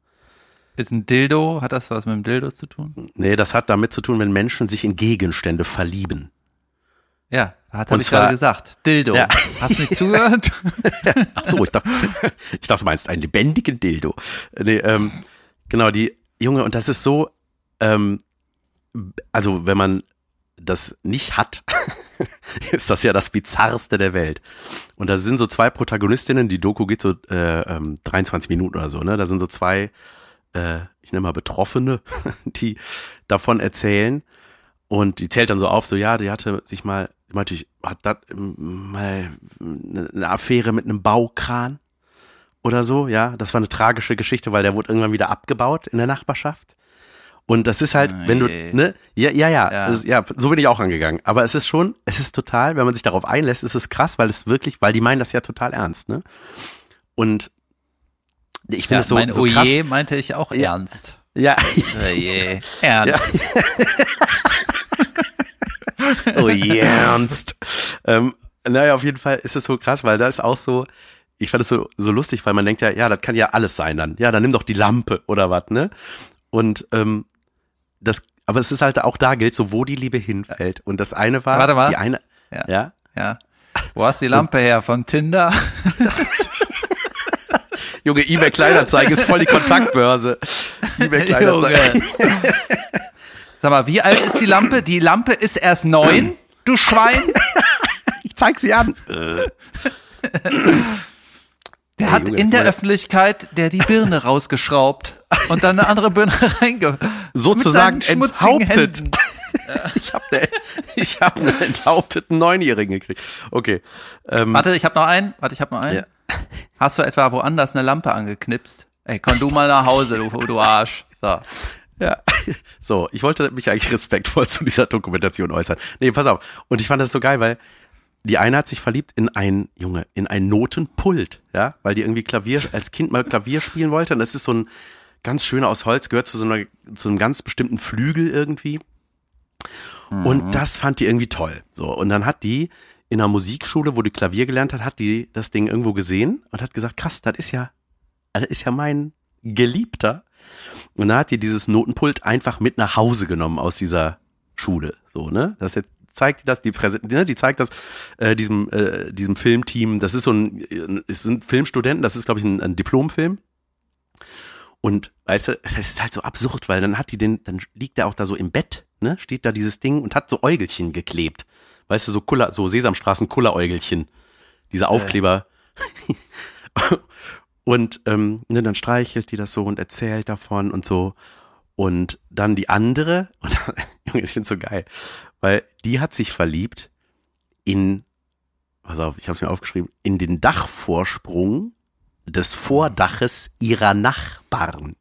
Ist ein Dildo, hat das was mit dem Dildo zu tun? Nee, das hat damit zu tun, wenn Menschen sich in Gegenstände verlieben. Ja, hat habe ich zwar- gerade gesagt. Dildo. Ja. Hast du nicht zugehört? Ach so, ich dachte, ich dachte, du meinst einen lebendigen Dildo. Nee, ähm, genau, die Junge, und das ist so, ähm, also wenn man das nicht hat, ist das ja das Bizarrste der Welt. Und da sind so zwei Protagonistinnen, die Doku geht so äh, ähm, 23 Minuten oder so, ne? Da sind so zwei, äh, ich nenne mal Betroffene, die davon erzählen. Und die zählt dann so auf, so ja, die hatte sich mal, meinte, ich hat da mal eine eine Affäre mit einem Baukran oder so, ja. Das war eine tragische Geschichte, weil der wurde irgendwann wieder abgebaut in der Nachbarschaft. Und das ist halt, Ah, wenn du, je. ne, ja, ja, ja, Ja. also, ja, so bin ich auch angegangen. Aber es ist schon, es ist total, wenn man sich darauf einlässt, ist es krass, weil es wirklich, weil die meinen das ja total ernst, ne? Und ich finde Ja, es so, mein so krass. Oje meinte ich auch Ja. ernst. Ja, Oje. Ernst. oh ernst. ähm, naja, auf jeden Fall ist es so krass, weil da ist auch so, ich fand es so, so lustig, weil man denkt ja, ja, das kann ja alles sein dann. Ja, dann nimm doch die Lampe oder was, ne? Und ähm, das, aber es ist halt auch da gilt so, wo die Liebe hinfällt. Und das eine war, Warte mal. die eine, Ja. ja, Ja. Wo hast du die Lampe her? Von Tinder? Junge, eBay Kleinanzeigen ist voll die Kontaktbörse. eBay Kleinanzeigen. Sag mal, wie alt ist die Lampe? Die Lampe ist erst neun, du Schwein. Ich zeig sie an. Der Ey, hat Junge, in der. Öffentlichkeit der die Birne rausgeschraubt und dann eine andere Birne reinge... Sozusagen enthauptet. Ich habe ne, ich hab einen enthaupteten Neunjährigen gekriegt. Okay. Ähm, Warte, ich habe noch einen. Warte, ich habe noch einen. Ja. Hast du etwa woanders eine Lampe angeknipst? Ey, komm du mal nach Hause, du, du Arsch. So. Ja. So, ich wollte mich eigentlich respektvoll zu dieser Dokumentation äußern. Nee, pass auf. Und ich fand das so geil, weil die eine hat sich verliebt in ein, Junge, in ein Notenpult, ja, weil die irgendwie Klavier, als Kind mal Klavier spielen wollte. Und das ist so ein ganz schöner aus Holz, gehört zu so, einer, zu einem ganz bestimmten Flügel irgendwie. Und das fand die irgendwie toll. So, und dann hat die in einer Musikschule, wo die Klavier gelernt hat, hat die das Ding irgendwo gesehen und hat gesagt, krass, das ist ja, das ist ja mein Geliebter. Und da hat die dieses Notenpult einfach mit nach Hause genommen aus dieser Schule. So, ne? Das jetzt zeigt die das, die Präsent, ne? die zeigt das äh, diesem, äh, diesem Filmteam. Das ist so ein, äh, es sind Filmstudenten, das ist, glaube ich, ein, ein Diplomfilm. Und weißt du, das ist halt so absurd, weil dann hat die den, dann liegt er auch da so im Bett, ne? Steht da dieses Ding und hat so Äugelchen geklebt. Weißt du, so Kuller, so Sesamstraßen Kulleräugelchen. Diese Aufkleber. und ähm, ne, dann streichelt die das so und erzählt davon und so. Und dann die andere, und Junge, ich find's so geil, weil die hat sich verliebt in, pass auf, ich hab's mir aufgeschrieben, in den Dachvorsprung des Vordaches ihrer Nachbarn.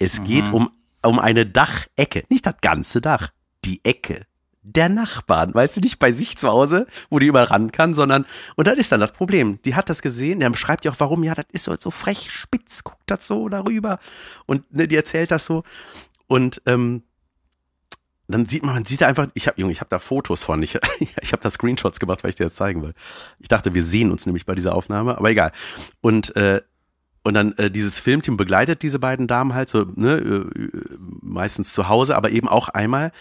Es geht um, um eine Dachecke, nicht das ganze Dach, die Ecke der Nachbarn, weißt du, nicht bei sich zu Hause, wo die überall ran kann, sondern, und das ist dann das Problem. Die hat das gesehen, der beschreibt ja auch, warum, ja, das ist so, so frech, spitz, guckt das so darüber. Und ne, die erzählt das so. Und ähm, dann sieht man, man sieht da einfach, ich habe, Junge, ich habe da Fotos von, ich, ich habe da Screenshots gemacht, weil ich dir das zeigen will. Ich dachte, wir sehen uns nämlich bei dieser Aufnahme, aber egal. Und äh, und dann äh, dieses Filmteam begleitet diese beiden Damen halt so, ne, äh, meistens zu Hause, aber eben auch einmal.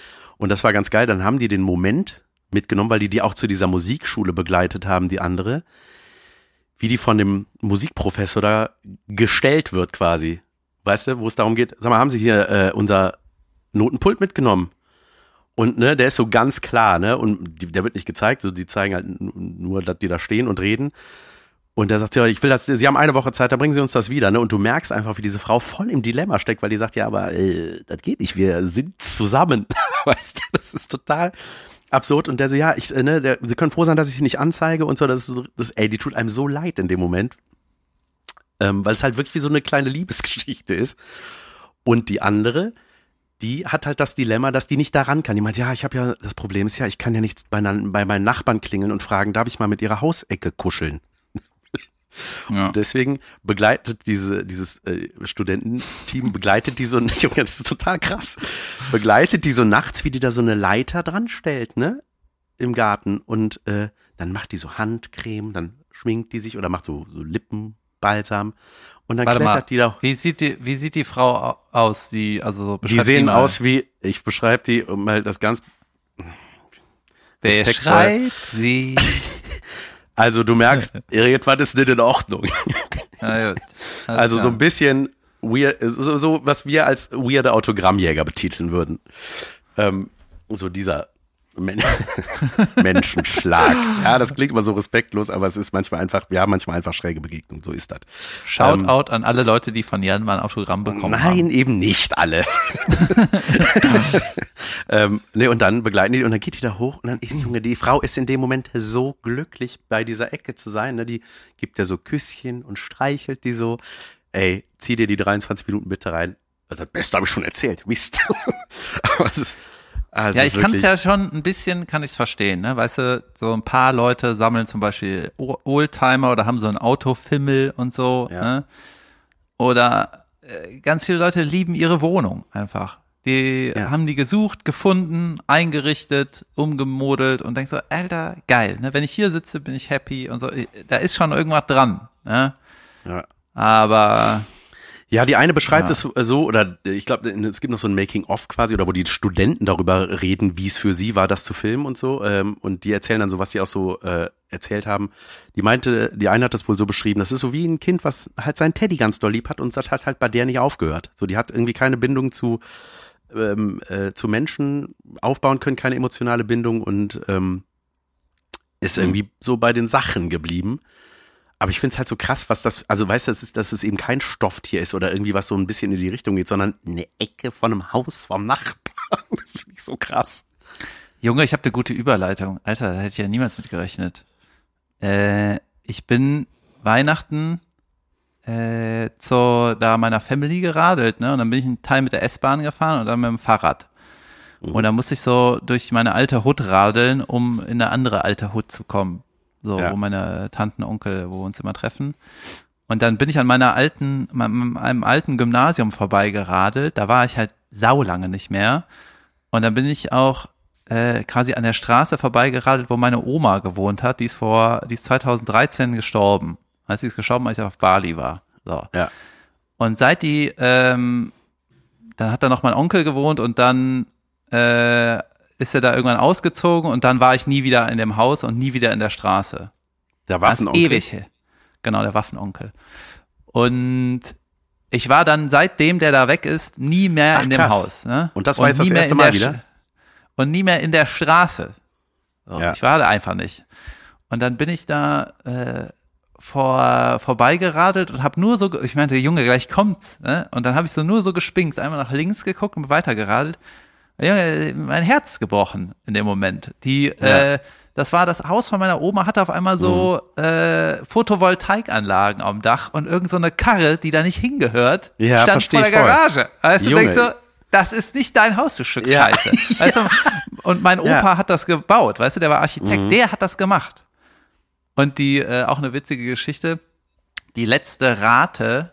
Und das war ganz geil. Dann haben die den Moment mitgenommen, weil die die auch zu dieser Musikschule begleitet haben, die andere, wie die von dem Musikprofessor da gestellt wird quasi. Weißt du, wo es darum geht, sag mal, haben sie hier äh, unser Notenpult mitgenommen? Und ne, der ist so ganz klar, ne? Und die, der wird nicht gezeigt, so die zeigen halt nur, dass die da stehen und reden. Und der sagt, ja, ich will das, Sie haben eine Woche Zeit, dann bringen Sie uns das wieder, ne? Und du merkst einfach, wie diese Frau voll im Dilemma steckt, weil die sagt, ja, aber äh, das geht nicht, wir sind zusammen. weißt du, das ist total absurd. Und der so, ja, ich, äh, ne, der, Sie können froh sein, dass ich sie nicht anzeige und so. Das, das, ey, die tut einem so leid in dem Moment. Ähm, weil es halt wirklich wie so eine kleine Liebesgeschichte ist. Und die andere, die hat halt das Dilemma, dass die nicht daran kann. Die meint, ja, ich habe ja, das Problem ist ja, ich kann ja nicht bei, bei meinen Nachbarn klingeln und fragen, darf ich mal mit ihrer Hausecke kuscheln? Ja. Und deswegen begleitet diese, dieses äh, Studententeam, begleitet die so, Junge, das ist total krass, begleitet die so nachts, wie die da so eine Leiter dran stellt, ne? Im Garten. Und äh, dann macht die so Handcreme, dann schminkt die sich oder macht so, so Lippenbalsam. Und dann Warte klettert mal, die da. Wie sieht die, wie sieht die Frau aus? Die, also die sehen aus wie, ich beschreibe die, um mal das ganz. Beschreibt sie. Also du merkst, irgendwas ist nicht in Ordnung. Ja, also so ein bisschen weird, so, so, was wir als weirde Autogrammjäger betiteln würden. Ähm, so dieser Men Menschenschlag. Ja, das klingt immer so respektlos, aber es ist manchmal einfach, wir haben manchmal einfach schräge Begegnungen, so ist das. Shoutout ähm, an alle Leute, die von Jan mal ein Autogramm bekommen nein, haben. Nein, eben nicht alle. ähm, nee, und dann begleiten die und dann geht die da hoch und dann ist Junge, die Frau ist in dem Moment so glücklich, bei dieser Ecke zu sein. Ne? Die gibt ja so Küsschen und streichelt die so. Ey, zieh dir die 23 Minuten bitte rein. Das Beste habe ich schon erzählt. Mist. aber es ist also ja, ich kann es ja schon ein bisschen, kann ich es verstehen, ne? Weißt du, so ein paar Leute sammeln zum Beispiel Oldtimer oder haben so ein Autofimmel und so, ja. ne? Oder äh, ganz viele Leute lieben ihre Wohnung einfach. Die ja. haben die gesucht, gefunden, eingerichtet, umgemodelt und denkst so, Alter, geil, ne? Wenn ich hier sitze, bin ich happy und so. Da ist schon irgendwas dran, ne? Ja. Aber ja, die eine beschreibt ja. es so, oder ich glaube, es gibt noch so ein Making-of quasi, oder wo die Studenten darüber reden, wie es für sie war, das zu filmen und so. Ähm, und die erzählen dann so, was sie auch so äh, erzählt haben. Die meinte, die eine hat das wohl so beschrieben, das ist so wie ein Kind, was halt seinen Teddy ganz doll lieb hat und das hat halt bei der nicht aufgehört. So, die hat irgendwie keine Bindung zu, ähm, äh, zu Menschen aufbauen können, keine emotionale Bindung und ähm, ist mhm. irgendwie so bei den Sachen geblieben. Aber ich finde es halt so krass, was das, also weißt du, das ist, dass es eben kein Stofftier ist oder irgendwie was so ein bisschen in die Richtung geht, sondern eine Ecke von einem Haus vom Nachbarn. Das finde ich so krass. Junge, ich habe eine gute Überleitung. Alter, da hätte ich ja niemals mit gerechnet. Äh, ich bin Weihnachten äh, zu da meiner Family geradelt, ne? Und dann bin ich einen Teil mit der S-Bahn gefahren und dann mit dem Fahrrad. Mhm. Und dann musste ich so durch meine alte Hut radeln, um in eine andere alte Hut zu kommen so ja. wo meine Tanten, Onkel, wo wir uns immer treffen. Und dann bin ich an meiner alten, meinem, einem alten Gymnasium vorbeigeradelt. Da war ich halt saulange nicht mehr. Und dann bin ich auch äh, quasi an der Straße vorbeigeradelt, wo meine Oma gewohnt hat. Die ist vor, die ist 2013 gestorben. Als sie ist gestorben, als ich auf Bali war. So. Ja. Und seit die, ähm, dann hat da noch mein Onkel gewohnt und dann äh, ist er da irgendwann ausgezogen und dann war ich nie wieder in dem Haus und nie wieder in der Straße. Der Waffenonkel? ewig. Genau, der Waffenonkel. Und ich war dann seitdem der da weg ist, nie mehr Ach, in dem krass. Haus. Ne? Und das war jetzt das erste Mal wieder? Und nie mehr in der Straße. So, ja. Ich war da einfach nicht. Und dann bin ich da äh, vor, vorbeigeradelt und habe nur so, ich meinte, Junge, gleich kommt's. Ne? Und dann habe ich so nur so gespinkt, einmal nach links geguckt und weitergeradelt mein Herz gebrochen in dem Moment. Die, ja. äh, das war das Haus von meiner Oma, hatte auf einmal so mhm. äh, Photovoltaikanlagen am Dach und irgend so eine Karre, die da nicht hingehört, ja, stand vor der voll. Garage. Weißt du, denkst so, das ist nicht dein Haus, du Stück ja. Scheiße. Weißt du, und mein Opa ja. hat das gebaut, weißt du, der war Architekt, mhm. der hat das gemacht. Und die, äh, auch eine witzige Geschichte, die letzte Rate,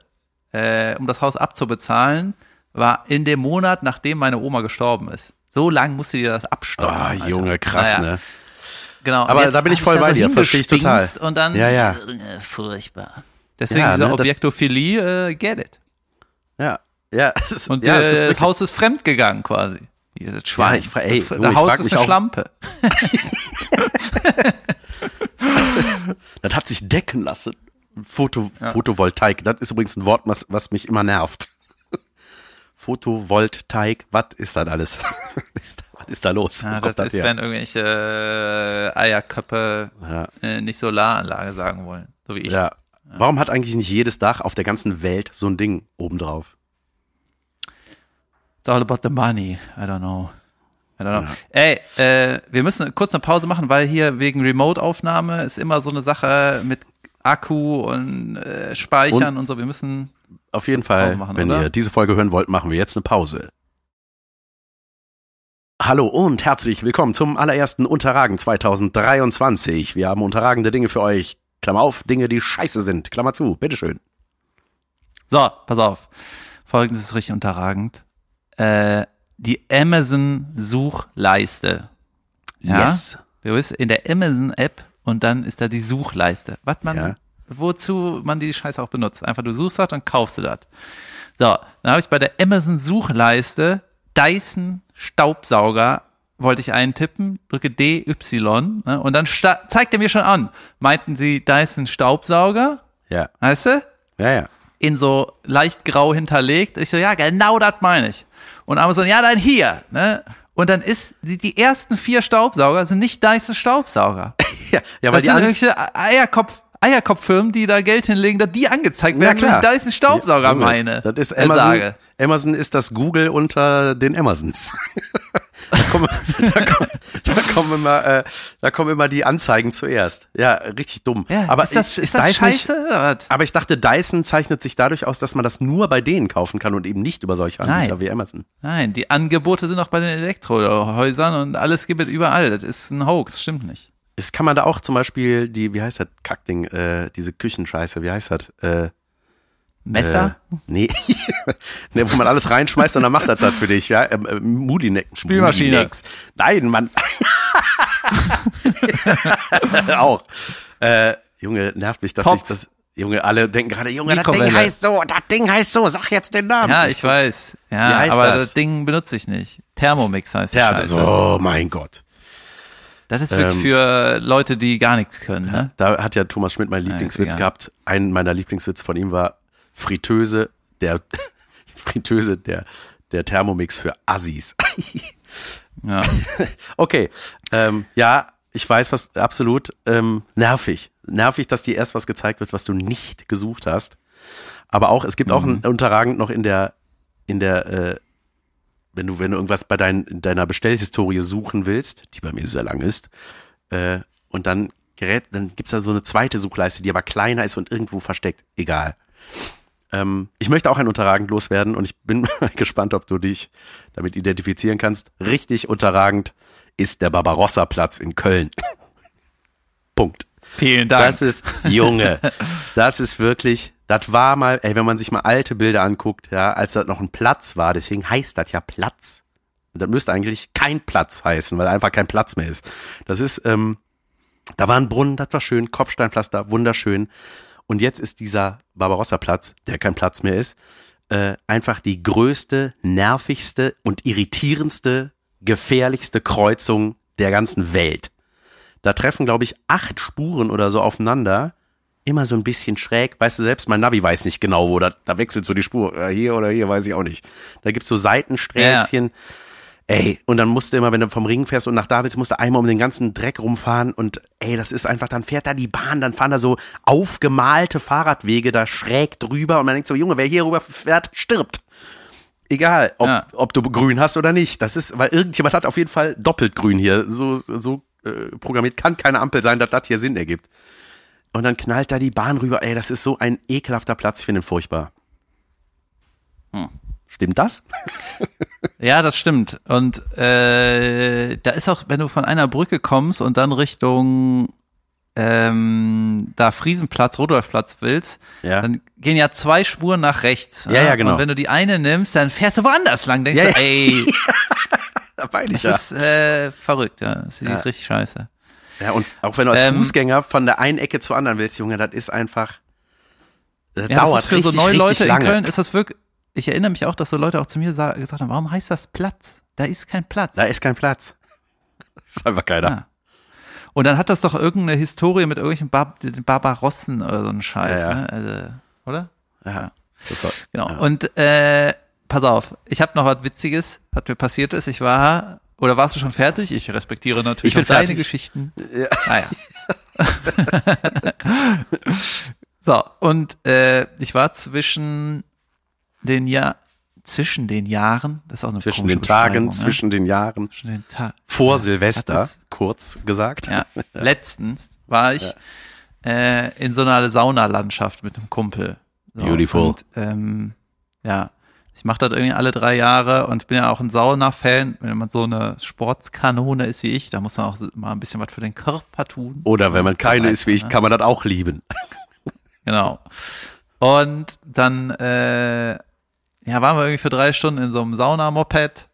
äh, um das Haus abzubezahlen, war in dem Monat, nachdem meine Oma gestorben ist. So lang musste die das abstoppen. Ah, oh, Junge, krass, naja. ne? Genau. Aber da bin ich voll bei dir, verstehe ich total. Und dann, ja, ja. Äh, furchtbar. Deswegen Ja, diese ne, Objektophilie, äh, get it. Ja, ja. ist- Und ja, äh, das Haus ist fremd gegangen quasi. Dieses Schwein. Ja, ich fra- ey, das ich Haus ist eine Schlampe. Das hat sich decken lassen. Foto, Photovoltaik, das ist übrigens ein Wort, was, was mich immer nervt. Photovoltaik, was ist das alles? was ist da los? Ja, kommt das ist, her? wenn irgendwelche äh, Eierköpfe ja, äh, nicht Solaranlage sagen wollen. So wie ich. ja. Warum hat eigentlich nicht jedes Dach auf der ganzen Welt so ein Ding obendrauf? It's all about the money. I don't know. I don't know. Ey, äh, wir müssen kurz eine Pause machen, weil hier wegen Remote-Aufnahme ist immer so eine Sache mit Akku und äh, Speichern und, so. Wir müssen. Auf jeden Fall, machen, wenn oder? ihr diese Folge hören wollt, machen wir jetzt eine Pause. Hallo und herzlich willkommen zum allerersten Unterragen 2023. Wir haben unterragende Dinge für euch. Klammer auf, Dinge, die scheiße sind. Klammer zu, bitteschön. So, pass auf. Folgendes ist richtig unterragend. Äh, die Amazon-Suchleiste. Ja? Yes. Du bist in der Amazon-App und dann ist da die Suchleiste. Was man, Ja. Wozu man die Scheiße auch benutzt. Einfach du suchst das und kaufst du das. So, dann habe ich bei der Amazon-Suchleiste Dyson Staubsauger wollte ich eintippen, drücke DY ne, und dann zeigt er mir schon an. Meinten sie Dyson Staubsauger? Ja, Weißt du? ja, ja. in so leicht grau hinterlegt. Ich so, ja, genau das meine ich. Und Amazon, ja, dann hier. Ne? Und dann ist, die, die ersten vier Staubsauger sind nicht Dyson Staubsauger. Ja, ja weil das die sind irgendwelche Eierkopf, Eierkopffirmen, die da Geld hinlegen, dass die angezeigt Ja, werden, wenn klar. ich Dyson Staubsauger Junge, meine. Das ist äh, Amazon. Amazon ist das Google unter den Amazons. da, kommen, da, kommen, da, kommen immer, äh, da kommen immer die Anzeigen zuerst. Ja, richtig dumm. Ja, aber ist das, ich- ist das nicht- scheiße? was? Aber ich dachte, Dyson zeichnet sich dadurch aus, dass man das nur bei denen kaufen kann und eben nicht über solche Anbieter Nein. wie Amazon. Nein, die Angebote sind auch bei den Elektrohäusern und alles gibt es überall. Das ist ein Hoax, stimmt nicht. Ist, kann man da auch zum Beispiel die, wie heißt das Kackding, äh, diese Küchenscheiße, wie heißt das? Äh, Messer? Äh, nee. nee, wo man alles reinschmeißt und dann macht das das für dich, ja? Ähm, äh, Spülmaschine. Moody-Nex. Nein, Mann. auch. Äh, Junge, nervt mich, dass Topf. ich das. Junge, alle denken gerade, Junge, das Ding heißt so, das Ding heißt so, sag jetzt den Namen. Ja, ich weiß. Wie Ja, heißt aber das? das? Ding benutze ich nicht. Thermomix heißt ja, das. das, oh mein Gott. Das ist wirklich Ähm, für Leute, die gar nichts können, ne? Da hat ja Thomas Schmidt meinen Lieblingswitz egal. gehabt. Ein meiner Lieblingswitze von ihm war Fritteuse, der Fritteuse, der, der Thermomix für Assis. Ja. Okay, ähm, ja, ich weiß was, absolut ähm, nervig. Nervig, dass dir erst was gezeigt wird, was du nicht gesucht hast. Aber auch, es gibt auch ein Unterragend noch in der, in der, äh, wenn du, wenn du irgendwas bei dein, in deiner Bestellhistorie suchen willst, die bei mir sehr lang ist, äh, und dann gerät, dann gibt's da so eine zweite Suchleiste, die aber kleiner ist und irgendwo versteckt. Egal. Ähm, ich möchte auch ein Unterragend loswerden und ich bin gespannt, ob du dich damit identifizieren kannst. Richtig unterragend ist der Barbarossa-Platz in Köln. Punkt. Vielen Dank. Das ist, Junge, das ist wirklich, das war mal, ey, wenn man sich mal alte Bilder anguckt, ja, als das noch ein Platz war, deswegen heißt das ja Platz. Und das müsste eigentlich kein Platz heißen, weil einfach kein Platz mehr ist. Das ist, ähm, da war ein Brunnen, das war schön, Kopfsteinpflaster, wunderschön. Und jetzt ist dieser Barbarossa-Platz, der kein Platz mehr ist, äh, einfach die größte, nervigste und irritierendste, gefährlichste Kreuzung der ganzen Welt. Da treffen, glaube ich, acht Spuren oder so aufeinander. Immer so ein bisschen schräg. Weißt du selbst, mein Navi weiß nicht genau, wo. Da, da wechselt so die Spur. Ja, hier oder hier, weiß ich auch nicht. Da gibt's so Seitensträßchen. Ey, und dann musst du immer, wenn du vom Ring fährst und nach da willst, musst du einmal um den ganzen Dreck rumfahren und ey, das ist einfach, dann fährt da die Bahn, dann fahren da so aufgemalte Fahrradwege da schräg drüber und man denkt so, Junge, wer hier rüber fährt, stirbt. Egal, ob, Ja. ob du grün hast oder nicht. Das ist, weil irgendjemand hat auf jeden Fall doppelt grün hier. So, so äh, programmiert kann keine Ampel sein, dass das hier Sinn ergibt. Und dann knallt da die Bahn rüber. Ey, das ist so ein ekelhafter Platz. Ich finde ihn furchtbar. Hm. Stimmt das? Ja, das stimmt. Und äh, da ist auch, wenn du von einer Brücke kommst und dann Richtung ähm, da Friesenplatz, Rudolfplatz willst, Ja. dann gehen ja zwei Spuren nach rechts. Ja, ja, genau. Und wenn du die eine nimmst, dann fährst du woanders lang. Denkst Ja, du, ey, Da ich das ja. ist äh, verrückt, ja. Das ist richtig scheiße. Ja, und auch wenn du als Ähm, Fußgänger von der einen Ecke zur anderen willst, Junge, das ist einfach. äh, Ja, das dauert ist für richtig, so neue Leute lange. in Köln ist das wirklich. Ich erinnere mich auch, dass so Leute auch zu mir sa- gesagt haben, warum heißt das Platz? Da ist kein Platz. Da ist kein Platz. Das ist einfach keiner. Ah. Und dann hat das doch irgendeine Historie mit irgendwelchen Bar Barbarossen oder so ein Scheiß, Ja, ja. Ne? Also, oder? Ja. Das war, Genau. Ja. Und äh, pass auf, ich habe noch was Witziges, was mir passiert ist. Ich war, oder warst du schon fertig? Ich respektiere natürlich Ich deine. Geschichten. Ja. Ah ja. so, und äh, ich war zwischen den Jahr zwischen den Jahren, das ist auch eine zwischen den Tagen, Beschreibung, zwischen den Jahren, ne? zwischen den Tagen. vor Ja, Silvester, kurz gesagt. Ja, letztens war ich äh, in so einer Saunalandschaft mit einem Kumpel. So, Beautiful. Und, ähm, ja, ich mache das irgendwie alle drei Jahre und bin ja auch ein Sauna-Fan. Wenn man so eine Sportskanone ist wie ich, da muss man auch mal ein bisschen was für den Körper tun. Oder wenn man keine ist wie ich, ne? kann man das auch lieben. Genau. Und dann, äh, ja, waren wir irgendwie für drei Stunden in so einem Saunamoped.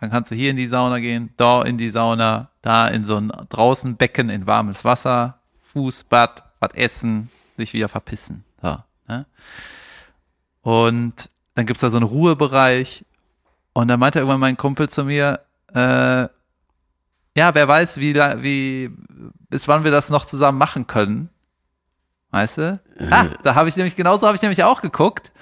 Dann kannst du hier in die Sauna gehen, da in die Sauna, da in so ein draußen Becken in warmes Wasser, Fußbad, was essen, sich wieder verpissen. So, ne? Und dann gibt's da so einen Ruhebereich. Und dann meinte irgendwann mein Kumpel zu mir, äh, ja, wer weiß, wie, wie, bis wann wir das noch zusammen machen können. Weißt du? Ah, da habe ich nämlich, genauso habe ich nämlich auch geguckt,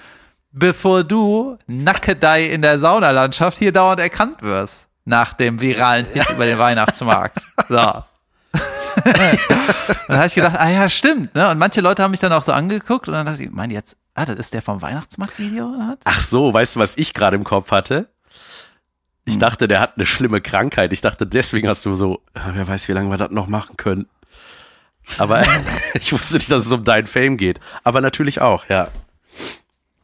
bevor du Nackedei in der Saunalandschaft hier dauernd erkannt wirst. Nach dem viralen Hit über den Weihnachtsmarkt. So. dann habe ich gedacht, ah ja, stimmt, ne? Und manche Leute haben mich dann auch so angeguckt und dann dachte ich, mein jetzt, ah, das ist der vom Weihnachtsmarkt-Video? Ach so, weißt du, was ich gerade im Kopf hatte? Ich Hm. dachte, der hat eine schlimme Krankheit. Ich dachte, deswegen hast du so, ah, wer weiß, wie lange wir das noch machen können. Aber ich wusste nicht, dass es um deinen Fame geht. Aber natürlich auch, ja.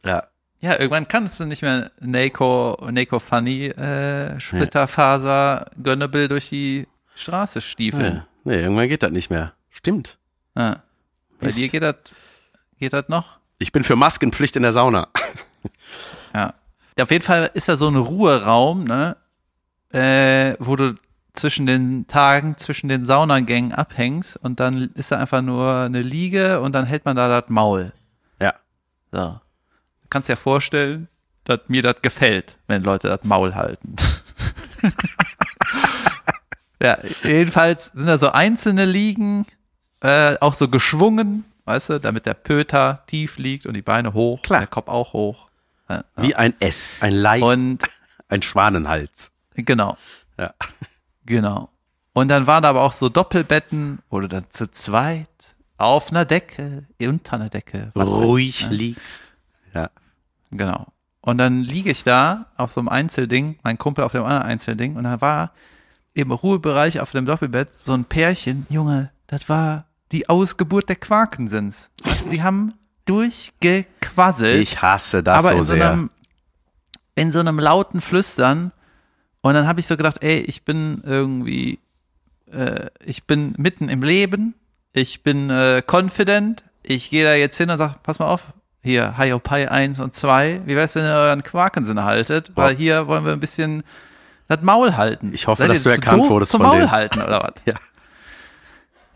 Ja. Ja, irgendwann kannst du nicht mehr Neko, Neko Funny, äh, Splitterfaser, Gönnebel durch die Straße stiefeln. ja. Nee, irgendwann geht das nicht mehr. Stimmt. Ja. Bei Mist. dir geht das, geht das noch? Ich bin für Maskenpflicht in der Sauna. Ja. ja. Auf jeden Fall ist da so ein Ruheraum, ne, äh, wo du zwischen den Tagen, zwischen den Saunagängen abhängst und dann ist da einfach nur eine Liege und dann hält man da das Maul. Ja. So. Du kannst dir vorstellen, dass mir das gefällt, wenn Leute das Maul halten. ja, jedenfalls sind da so einzelne Liegen, äh, auch so geschwungen, weißt du, damit der Pöter tief liegt und die Beine hoch, Klar. der Kopf auch hoch. Ja. Wie ein S, ein Leicht, Und ein Schwanenhals. genau, Ja. genau. Und dann waren da aber auch so Doppelbetten, wo du dann zu zweit auf einer Decke, unter einer Decke. weiß Ruhig ne? liegst. Ja. Genau. Und dann liege ich da auf so einem Einzelding, mein Kumpel auf dem anderen Einzelding, und da war im Ruhebereich auf dem Doppelbett so ein Pärchen, Junge, das war die Ausgeburt der Quakensins. Weißt du, Die haben durchgequasselt. Ich hasse das aber so in so sehr. einem, in so einem lauten Flüstern. Und dann habe ich so gedacht, ey, ich bin irgendwie, äh, ich bin mitten im Leben, ich bin äh, confident, ich gehe da jetzt hin und sag, pass mal auf, hier, Hiopai 1 und 2, wie wär's, wenn ihr euren Quakensinn haltet? Weil Boah. hier wollen wir ein bisschen das Maul halten. Ich hoffe, Seid dass du erkannt wurdest zum von Maul denen. halten, oder was? Ja.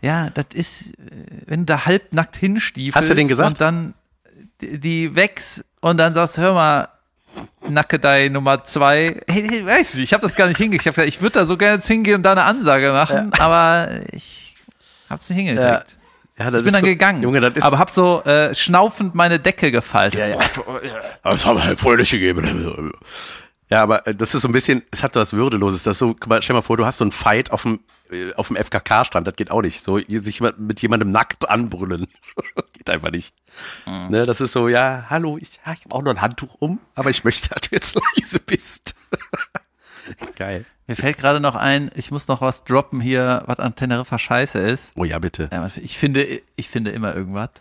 Ja, das ist, äh, wenn du da halbnackt hinstiefelst Hast du denen gesagt? und dann die, die wächst und dann sagst, hör mal, Nackedei Nummer zwei. Hey, ich weiß nicht, ich habe das gar nicht hingekriegt. Ich, würde da so gerne jetzt hingehen und da eine Ansage machen, aber ich hab's nicht hingekriegt. Ja, das Ich bin ist dann gegangen, Junge, das ist. aber hab so äh, schnaufend meine Decke gefaltet. ja, ja. Das haben wir voll nicht gegeben. Ja, aber äh, das ist so ein bisschen, es hat so was Würdeloses. Das ist so, guck mal, stell mal vor, du hast so einen Fight auf dem, äh, auf dem FKK-Strand, das geht auch nicht. So, sich mit jemandem nackt anbrüllen. geht einfach nicht. Mhm. Ne, das ist so, ja, hallo, ich, ja, ich habe auch noch ein Handtuch um, aber ich möchte, dass du jetzt leise bist. Geil. Mir fällt gerade noch ein, ich muss noch was droppen hier, was an Teneriffa scheiße ist. Oh ja, bitte. Ich finde, ich finde immer irgendwas.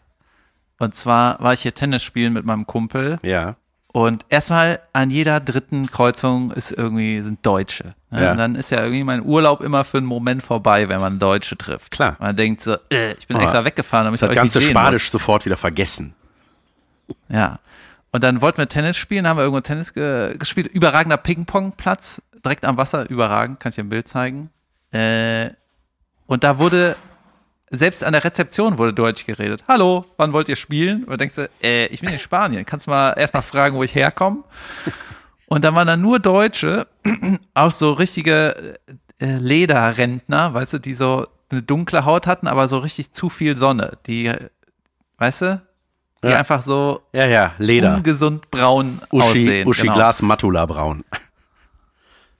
Und zwar war ich hier Tennis spielen mit meinem Kumpel Ja. Und erstmal an jeder dritten Kreuzung ist irgendwie, sind Deutsche. Ne? Ja. Und dann ist ja irgendwie mein Urlaub immer für einen Moment vorbei, wenn man Deutsche trifft. Klar. Man denkt so, äh, ich bin Ah, extra weggefahren, damit Das ich euch ganze nicht Spanisch sofort wieder vergessen. Muss. Ja. Und dann wollten wir Tennis spielen, haben wir irgendwo Tennis ge gespielt. Überragender Ping-Pong-Platz, direkt am Wasser, überragend, kann ich dir ein Bild zeigen. Äh, und da wurde selbst an der Rezeption wurde Deutsch geredet. Hallo, wann wollt ihr spielen? Und denkst du, äh, ich bin in Spanien. Kannst du mal erstmal fragen, wo ich herkomme? Und dann waren da nur Deutsche, auch so richtige äh, Lederrentner, weißt du, die so eine dunkle Haut hatten, aber so richtig zu viel Sonne. Die, weißt du, die Ja. einfach so Ja, ja, Leder. ungesund braun Uschi, aussehen. Uschi genau. Glas Matula Braun.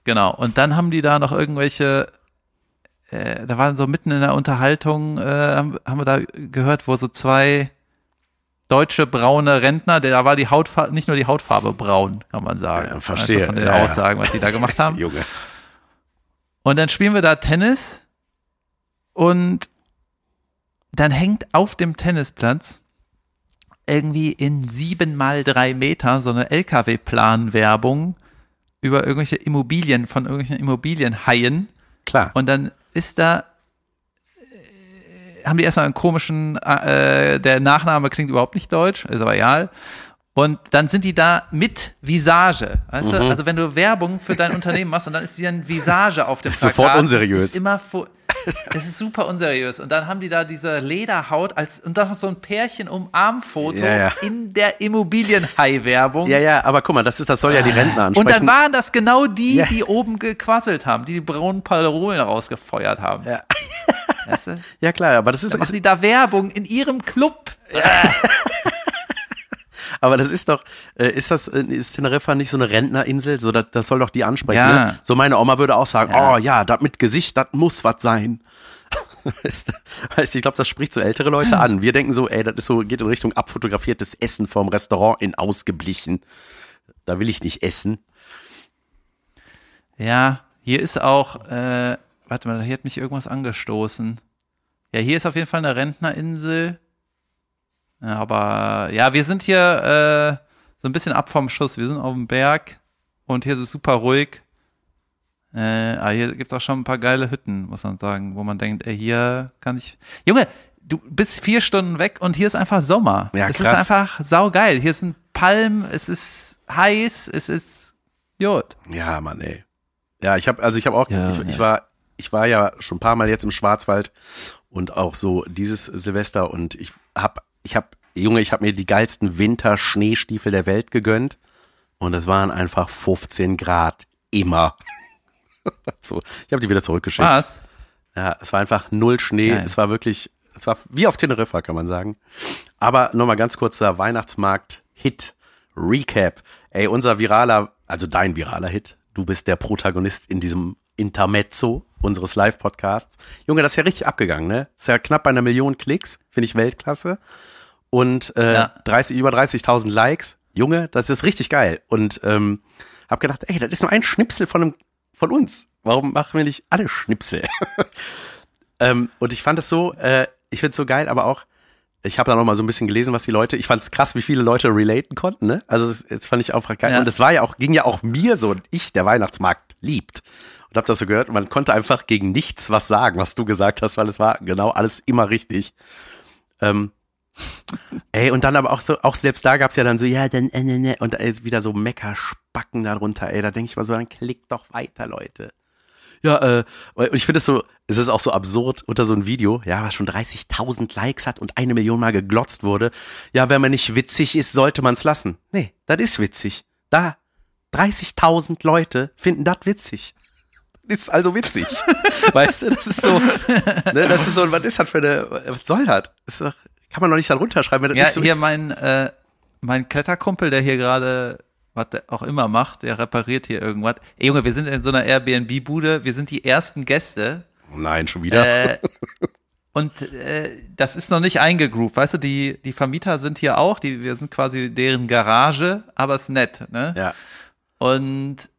Genau. Und dann haben die da noch irgendwelche, äh, da waren so mitten in der Unterhaltung, äh, haben, haben wir da gehört, wo so zwei deutsche braune Rentner, da war die Hautfarbe, nicht nur die Hautfarbe braun, kann man sagen. Ja, verstehe. Also von den Ja, ja. Aussagen, was die da gemacht haben. Junge. Und dann spielen wir da Tennis und dann hängt auf dem Tennisplatz irgendwie in sieben mal drei Meter so eine LKW-Plan-Werbung über irgendwelche Immobilien von irgendwelchen Immobilienhaien. Klar. Und dann ist da, äh, haben die erstmal einen komischen, äh, der Nachname klingt überhaupt nicht deutsch, ist aber egal. Und dann sind die da mit Visage. Weißt du? Also wenn du Werbung für dein Unternehmen machst und dann ist die dann Visage auf dem Ist sofort unseriös. Ist immer das ist super unseriös. Und dann haben die da diese Lederhaut als und dann noch so ein Pärchen Umarmfoto Ja, ja. in der Immobilienhai-Werbung. Ja, ja, aber guck mal, das ist, das soll ja die Rentner Und ansprechen. dann waren das genau die, Ja. die oben gequasselt haben, die die braunen Parolen rausgefeuert haben. Ja. Weißt du? ja, klar, aber das ist, Dann machen die da Werbung in ihrem Club. aber das ist doch, äh, ist das, äh, ist Teneriffa nicht so eine Rentnerinsel? So, das, das soll doch die ansprechen, Ja. ne? So meine Oma würde auch sagen, Ja. oh ja, das mit Gesicht, das muss was sein. Weißt du? Weißt du, ich glaube, das spricht so ältere Leute an. Wir denken so, ey, das ist so, geht in Richtung abfotografiertes Essen vom Restaurant in ausgeblichen. Da will ich nicht essen. Ja, hier ist auch, äh, warte mal, hier hat mich irgendwas angestoßen. Ja, hier ist auf jeden Fall eine Rentnerinsel. Aber ja, wir sind hier äh, so ein bisschen ab vom Schuss. Wir sind auf dem Berg und hier ist es super ruhig. Äh, aber hier gibt's auch schon ein paar geile Hütten, muss man sagen, wo man denkt, ey, hier kann ich. Junge, du bist vier Stunden weg und hier ist einfach Sommer. Ja, es krass. ist einfach saugeil. Hier sind Palmen, es ist heiß, es ist gut. Ja, Mann, ey. Ja, ich habe, also ich habe auch, Ja, ich, ich war, ich war ja schon ein paar Mal jetzt im Schwarzwald und auch so dieses Silvester und ich hab, ich hab, Junge, ich habe mir die geilsten Winter-Schneestiefel der Welt gegönnt und es waren einfach 15 Grad immer. so, ich habe die wieder zurückgeschickt. Was? Ja, es war einfach null Schnee. Geil. Es war wirklich, es war wie auf Teneriffa, kann man sagen. Aber nochmal ganz kurzer Weihnachtsmarkt-Hit. Recap. Ey, unser viraler, also dein viraler Hit. Du bist der Protagonist in diesem Intermezzo unseres Live-Podcasts. Junge, das ist ja richtig abgegangen, ne? Ist ja knapp bei einer Million Klicks. Finde ich Weltklasse. Und äh, Ja. 30, über 30.000 Likes. Junge, das ist richtig geil. Und ähm, hab gedacht, ey, das ist nur ein Schnipsel von, einem, von uns. Warum machen wir nicht alle Schnipsel? ähm, und ich fand es so, äh, ich finde es so geil, aber auch, ich habe da noch mal so ein bisschen gelesen, was die Leute, ich fand es krass, wie viele Leute relaten konnten, ne? Also das, das fand ich auch geil. Ja. Und es war ja auch, ging ja auch mir so, und ich, der Weihnachtsmarkt liebt. Und hab das so gehört, und man konnte einfach gegen nichts was sagen, was du gesagt hast, weil es war genau alles immer richtig. Ähm, ey, und dann aber auch so, auch selbst da gab's ja dann so, ja, dann, äh, ne, ne, und ist wieder so Meckerspacken darunter, ey, da denke ich mal so, dann klickt doch weiter, Leute. Ja, äh, und ich finde es so, es ist auch so absurd unter so ein Video, ja, was schon 30.000 Likes hat und eine Million Mal geglotzt wurde. Ja, wenn man nicht witzig ist, sollte man es lassen. Nee, das ist witzig. Da, 30.000 Leute finden das witzig. Ist also witzig. weißt du, das ist so, ne, das ist so, was ist das für eine, was soll das? Ist doch, kann man doch nicht da runterschreiben, wenn das Ja, nicht so hier ist. mein, äh, mein Kletterkumpel, der hier gerade was der auch immer macht, der repariert hier irgendwas. Ey, Junge, wir sind in so einer Airbnb-Bude, wir sind die ersten Gäste. Nein, schon wieder. Äh, und äh, das ist noch nicht eingegroovt, weißt du, die, die Vermieter sind hier auch, die, wir sind quasi deren Garage, aber ist nett, ne? ja. Und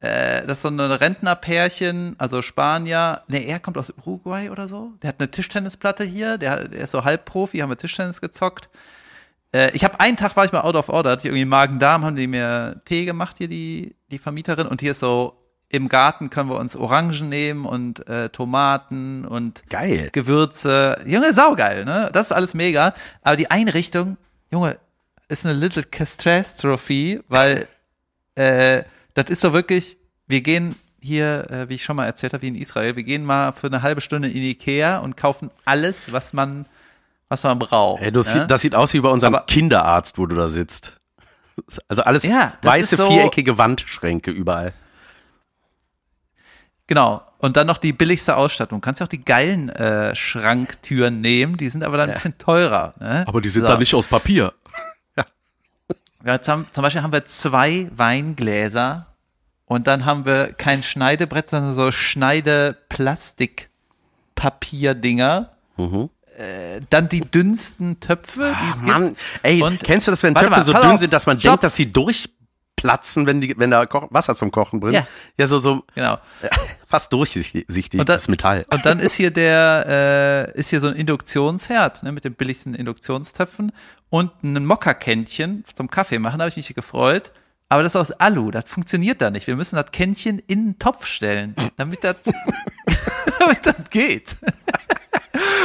äh, das ist so ein Rentnerpärchen, also Spanier. Nee, er kommt aus Uruguay oder so. Der hat eine Tischtennisplatte hier. Der, der ist so Halbprofi, haben wir Tischtennis gezockt. Äh, ich habe einen Tag war ich mal out of order, hatte ich irgendwie Magen-Darm, haben die mir Tee gemacht hier, die, die Vermieterin. Und hier ist so, im Garten können wir uns Orangen nehmen und äh, Tomaten und Geil. Gewürze. Junge, saugeil, ne? Das ist alles mega. Aber die Einrichtung, Junge, ist eine little catastrophe, weil äh, das ist so wirklich, wir gehen hier, äh, wie ich schon mal erzählt habe, wie in Israel. Wir gehen mal für eine halbe Stunde in Ikea und kaufen alles, was man, was man braucht. Ey, du, ja? sieht, das sieht aus wie bei unserem Aber- Kinderarzt, wo du da sitzt. Also alles Ja, das weiße, so- viereckige Wandschränke überall. Genau. Und dann noch die billigste Ausstattung. Du kannst ja auch die geilen äh, Schranktüren nehmen, die sind aber dann ein bisschen teurer. Ne? Aber die sind So. da nicht aus Papier. Ja, zum, zum Beispiel haben wir zwei Weingläser und dann haben wir kein Schneidebrett, sondern so Schneideplastikpapierdinger. Äh, dann die dünnsten Töpfe, die es Mhm. Mann, gibt. ey, Und- kennst du das, wenn Töpfe mal, so dünn auf. sind, dass man Stopp. denkt, dass sie durchplatzen, wenn, die, wenn da Wasser zum Kochen drin Ja. Ja, so, so Genau. fast durchsichtig, Und da- das Metall. Und dann ist hier der, äh, ist hier so ein Induktionsherd, ne, mit den billigsten Induktionstöpfen und ein Mokka-Kännchen zum Kaffee machen, habe ich mich gefreut. Aber das ist aus Alu, das funktioniert da nicht. Wir müssen das Kännchen in den Topf stellen, damit das, damit das geht.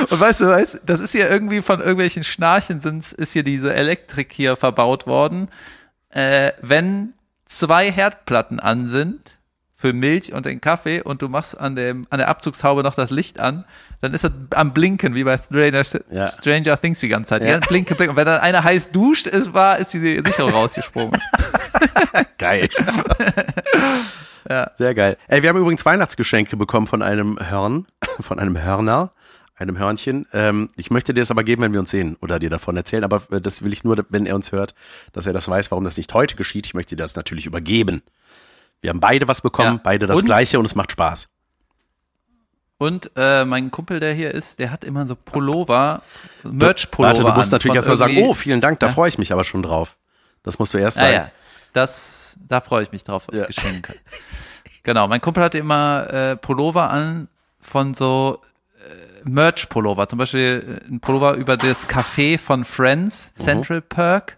Und weißt du, weißt, das ist hier irgendwie von irgendwelchen Schnarchen sind, ist hier diese Elektrik hier verbaut worden. Äh, wenn zwei Herdplatten an sind für Milch und den Kaffee und du machst an, dem, an der Abzugshaube noch das Licht an, dann ist das am Blinken, wie bei Stranger, Ja. Stranger Things die ganze Zeit. Ja. Ja. Blinken, blinken. Und wenn dann einer heiß duscht, ist, war, ist die Sicherung rausgesprungen. Geil. Sehr geil. Ey, wir haben übrigens Weihnachtsgeschenke bekommen von einem Hörn, von einem Hörner, einem Hörnchen. Ähm, ich möchte dir das aber geben, wenn wir uns sehen oder dir davon erzählen, aber äh, das will ich nur, wenn er uns hört, dass er das weiß, warum das nicht heute geschieht. Ich möchte dir das natürlich übergeben. Wir haben beide was bekommen, Ja. beide das Und? gleiche und es macht Spaß. Und äh, mein Kumpel, der hier ist, der hat immer so Pullover, Merch-Pullover. Warte, du musst natürlich erstmal sagen, oh, vielen Dank, da Ja. freue ich mich aber schon drauf. Das musst du erst Ja, sagen. ja. Das, da freue ich mich drauf aufs Ja. Geschenk. Genau, mein Kumpel hatte immer äh, Pullover an von so äh, Merch-Pullover. Zum Beispiel äh, ein Pullover über das Café von Friends, Mhm. Central Perk.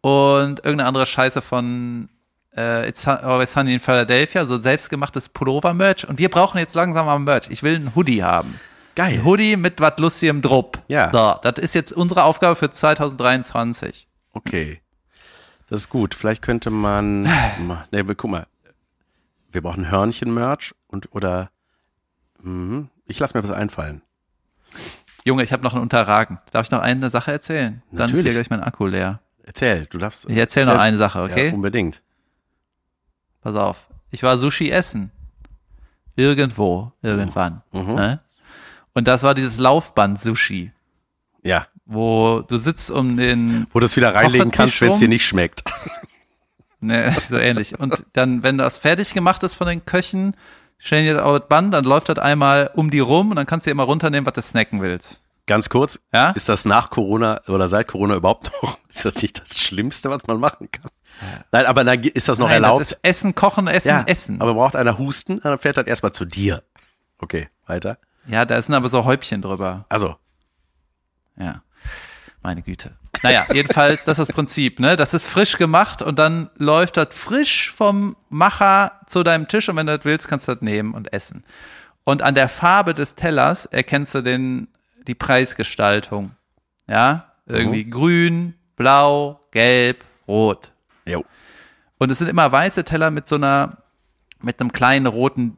Und irgendeine andere Scheiße von äh, It's Always Sunny in Philadelphia, so selbstgemachtes Pullover-Merch. Und wir brauchen jetzt langsam mal Merch. Ich will einen Hoodie haben. Geil. Ein Hoodie mit was Lustigem Drupp. Ja. So, das ist jetzt unsere Aufgabe für 2023. Okay. Das ist gut. Vielleicht könnte man. ma- Ne, wir- guck mal. Wir brauchen Hörnchen-Merch und oder. Mhm. Ich lasse mir was einfallen. Junge, ich habe noch einen Unterragen. Darf ich noch eine Sache erzählen? Dann ist hier gleich mein Akku leer. Erzähl, du darfst. Ich erzähl noch eine Sache, okay? Ja, unbedingt. Pass auf. Ich war Sushi essen. Irgendwo, irgendwann. Mhm. Ne? Und das war dieses Laufband-Sushi, Ja. wo du sitzt um den, Wo du es wieder reinlegen kannst, wenn es dir nicht schmeckt. ne, so ähnlich. Und dann, wenn das fertig gemacht ist von den Köchen, stellen auf das Band, dann läuft das einmal um die rum und dann kannst du dir immer runternehmen, was du snacken willst. Ganz kurz. Ja? Ist das nach Corona oder seit Corona überhaupt noch? Ist das nicht das Schlimmste, was man machen kann? Nein, aber dann ist das noch Nein, erlaubt? Das ist Essen, Kochen, Essen, ja, Essen. Aber braucht einer Husten, dann fährt das erstmal zu dir. Okay, weiter. ja, da sind aber so Häubchen drüber. Also, Ja. Meine Güte. Naja, jedenfalls, das ist das Prinzip, ne? Das ist frisch gemacht und dann läuft das frisch vom Macher zu deinem Tisch und wenn du das willst, kannst du das nehmen und essen. Und an der Farbe des Tellers erkennst du den, die Preisgestaltung. Ja? Irgendwie grün, blau, gelb, rot. jo. Und es sind immer weiße Teller mit so einer, mit einem kleinen roten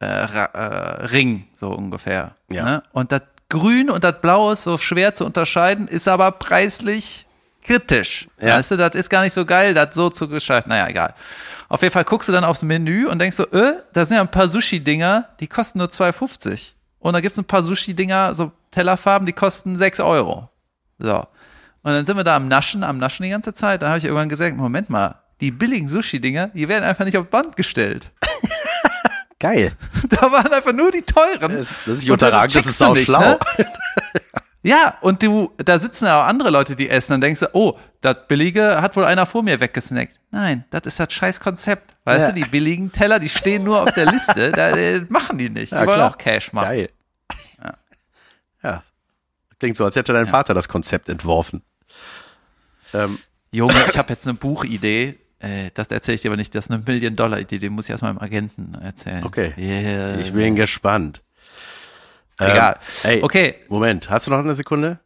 äh, äh, Ring, so ungefähr. Ja. Ne? Und das Grün und das Blau ist so schwer zu unterscheiden, ist aber preislich kritisch. Ja. Weißt du, das ist gar nicht so geil, das so zu gestalten. Naja, egal. Auf jeden Fall guckst du dann aufs Menü und denkst so, äh, da sind ja ein paar Sushi-Dinger, die kosten nur 2,50. Und da gibt's ein paar Sushi-Dinger, so Tellerfarben, die kosten 6 Euro. So. Und dann sind wir da am Naschen, am Naschen die ganze Zeit. Da habe ich irgendwann gesagt, Moment mal, die billigen Sushi-Dinger, die werden einfach nicht auf Band gestellt. Geil. Da waren einfach nur die teuren. Das, das ist unterragend, das ist nicht, schlau. ne? Ja, und du, da sitzen ja auch andere Leute, die essen, dann denkst du, oh, das billige hat wohl einer vor mir weggesnackt. Nein, das ist das scheiß Konzept. Weißt Ja. du, die billigen Teller, die stehen nur auf der Liste, da äh, machen die nicht. Die Ja, wollen klar. auch Cash machen. Geil. Ja. Klingt so, als hätte dein Vater das Konzept entworfen. Ähm, Junge, ich habe jetzt eine Buchidee. Äh, das erzähle ich dir aber nicht. Das ist eine Million-Dollar-Idee. Die muss ich erst meinem Agenten erzählen. Okay. Yeah. ich bin gespannt. Ähm, Egal. Ey, Okay. Moment, hast du noch eine Sekunde?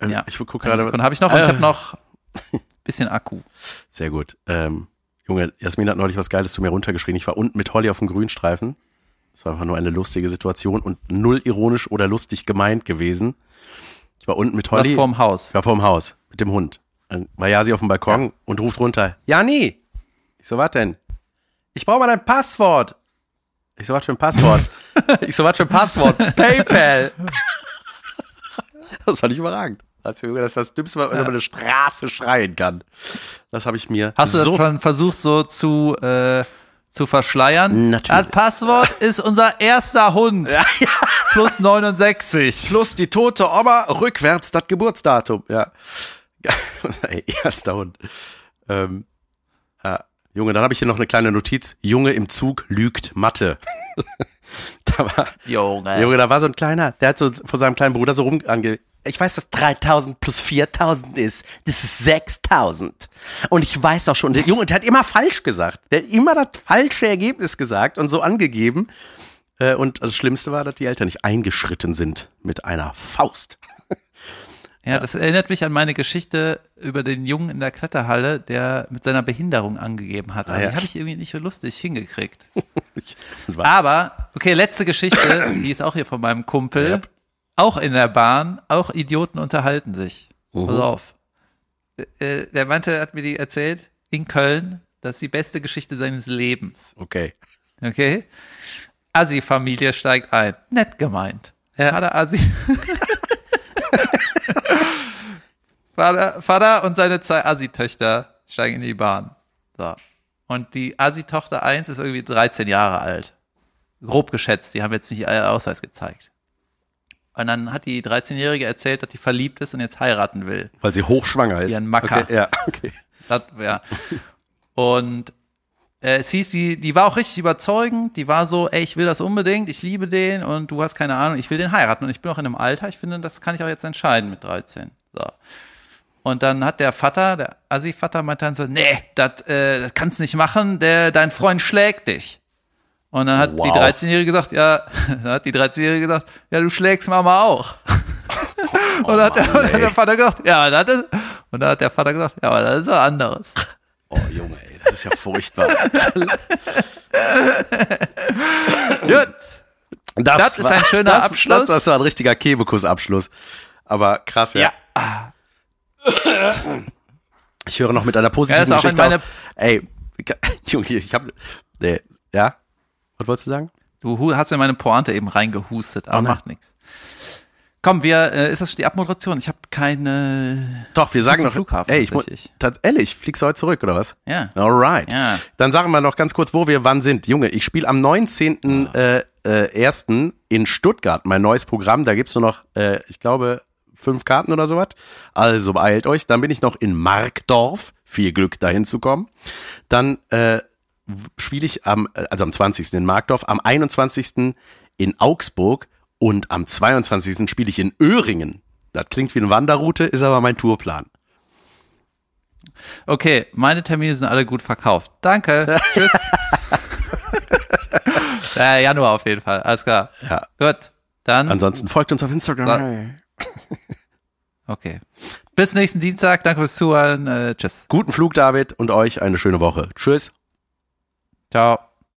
Ähm, Ja. Ich gucke gerade. Sekunde habe ich noch und ich habe noch bisschen Akku. Sehr gut. Ähm, Junge, Jasmin hat neulich was Geiles zu mir runtergeschrien. Ich war unten mit Holly auf dem Grünstreifen. Das war einfach nur eine lustige Situation und null ironisch oder lustig gemeint gewesen. Ich war unten mit Holly. Was vorm Haus. Ich war vorm Haus mit dem Hund. Dann war Jasi auf dem Balkon ja. und ruft runter. Jani! Ich so, was denn? Ich brauche mal dein Passwort. Ich so, was für ein Passwort? ich so, was für ein Passwort? PayPal. das fand ich überragend. Das ist das Dümmste, was man ja. über eine Straße schreien kann. Das habe ich mir. Hast du das dann versucht, so zu, äh, zu verschleiern? Natürlich. Das Passwort ist unser erster Hund. Ja, ja. Plus 69. Plus die tote Oma, rückwärts das Geburtsdatum. Ja. erster Hund. Ähm. Junge, dann habe ich hier noch eine kleine Notiz. Junge im Zug lügt Mathe. da war, Junge. Junge, da war so ein kleiner, der hat so vor seinem kleinen Bruder so rum ange, ich weiß, dass 3000 plus 4000 ist. Das ist 6000. Und ich weiß auch schon, der Junge, der hat immer falsch gesagt. Der hat immer das falsche Ergebnis gesagt und so angegeben. Äh, und das Schlimmste war, dass die Eltern nicht eingeschritten sind mit einer Faust. Ja, das erinnert mich an meine Geschichte über den Jungen in der Kletterhalle, der mit seiner Behinderung angegeben hat. Ah, ja. Die habe ich irgendwie nicht so lustig hingekriegt. Aber, okay, letzte Geschichte, die ist auch hier von meinem Kumpel. Ja. Auch in der Bahn, auch Idioten unterhalten sich. Uh Pass auf. Äh, der meinte, hat mir die erzählt, in Köln, das ist die beste Geschichte seines Lebens. Okay. Okay. Assi-Familie steigt ein. Nett gemeint. Ja. Vater Assi. Vater, Vater und seine zwei Assi-Töchter steigen in die Bahn. So. Und die Assi-Tochter 1 ist irgendwie 13 Jahre alt. Grob geschätzt, die haben jetzt nicht ihr Ausweis gezeigt. Und dann hat die 13-Jährige erzählt, dass die verliebt ist und jetzt heiraten will. Weil sie hochschwanger ist. Wie ein Macker. Okay, ja, okay. Das, ja. Und äh, es hieß, die, die war auch richtig überzeugend. Die war so, ey, ich will das unbedingt, ich liebe den und du hast keine Ahnung, ich will den heiraten. Und ich bin auch in einem Alter, ich finde, das kann ich auch jetzt entscheiden mit 13. So. Und dann hat der Vater, der Assi-Vater, meinte dann so, nee, das äh, kannst du nicht machen, der, dein Freund schlägt dich. Und dann hat wow. die 13-Jährige gesagt, ja, dann hat die 13-Jährige gesagt, ja, du schlägst Mama auch. Oh, und, dann hat der, Mann, hat der, Vater gesagt, ja, das ist, und dann hat der Vater gesagt, ja, aber das ist was anderes. Oh Junge, ey, das ist ja furchtbar. Gut. Das, das ist ein schöner das, Abschluss. Das, das war ein richtiger Kebekus-Abschluss. Aber krass, ja. ja. Ich höre noch mit einer positiven ja, Geschichte auf. Ey, Junge, ich habe, äh, ja, was wolltest du sagen? Du hast ja meine Pointe eben reingehustet, aber oh macht nichts. Komm, wir, äh, ist das die Abmoderation? Ich habe keine. Doch, wir sagen noch. Flughafen. Ey, ich muss. Ehrlich, fliegst du heute zurück oder was? Ja. Alright. Ja. Dann sagen wir noch ganz kurz, wo wir wann sind. Junge, ich spiele am 19. Oh. Äh, äh, 1. in Stuttgart mein neues Programm. Da gibt's nur noch, äh, ich glaube, fünf Karten oder sowas. Also beeilt euch. Dann bin ich noch in Markdorf. Viel Glück, dahin zu kommen. Dann äh, spiele ich am, äh, also am 20. in Markdorf, am 21. in Augsburg und am 22. spiele ich in Öhringen. Das klingt wie eine Wanderroute, ist aber mein Tourplan. Okay, meine Termine sind alle gut verkauft. Danke. Tschüss. ja, Januar auf jeden Fall. Alles klar. Ja. Gut. Dann. Ansonsten folgt uns auf Instagram. Okay. Bis nächsten Dienstag. Danke fürs Zuhören. Äh, tschüss. Guten Flug, David, und euch eine schöne Woche. Tschüss. Ciao.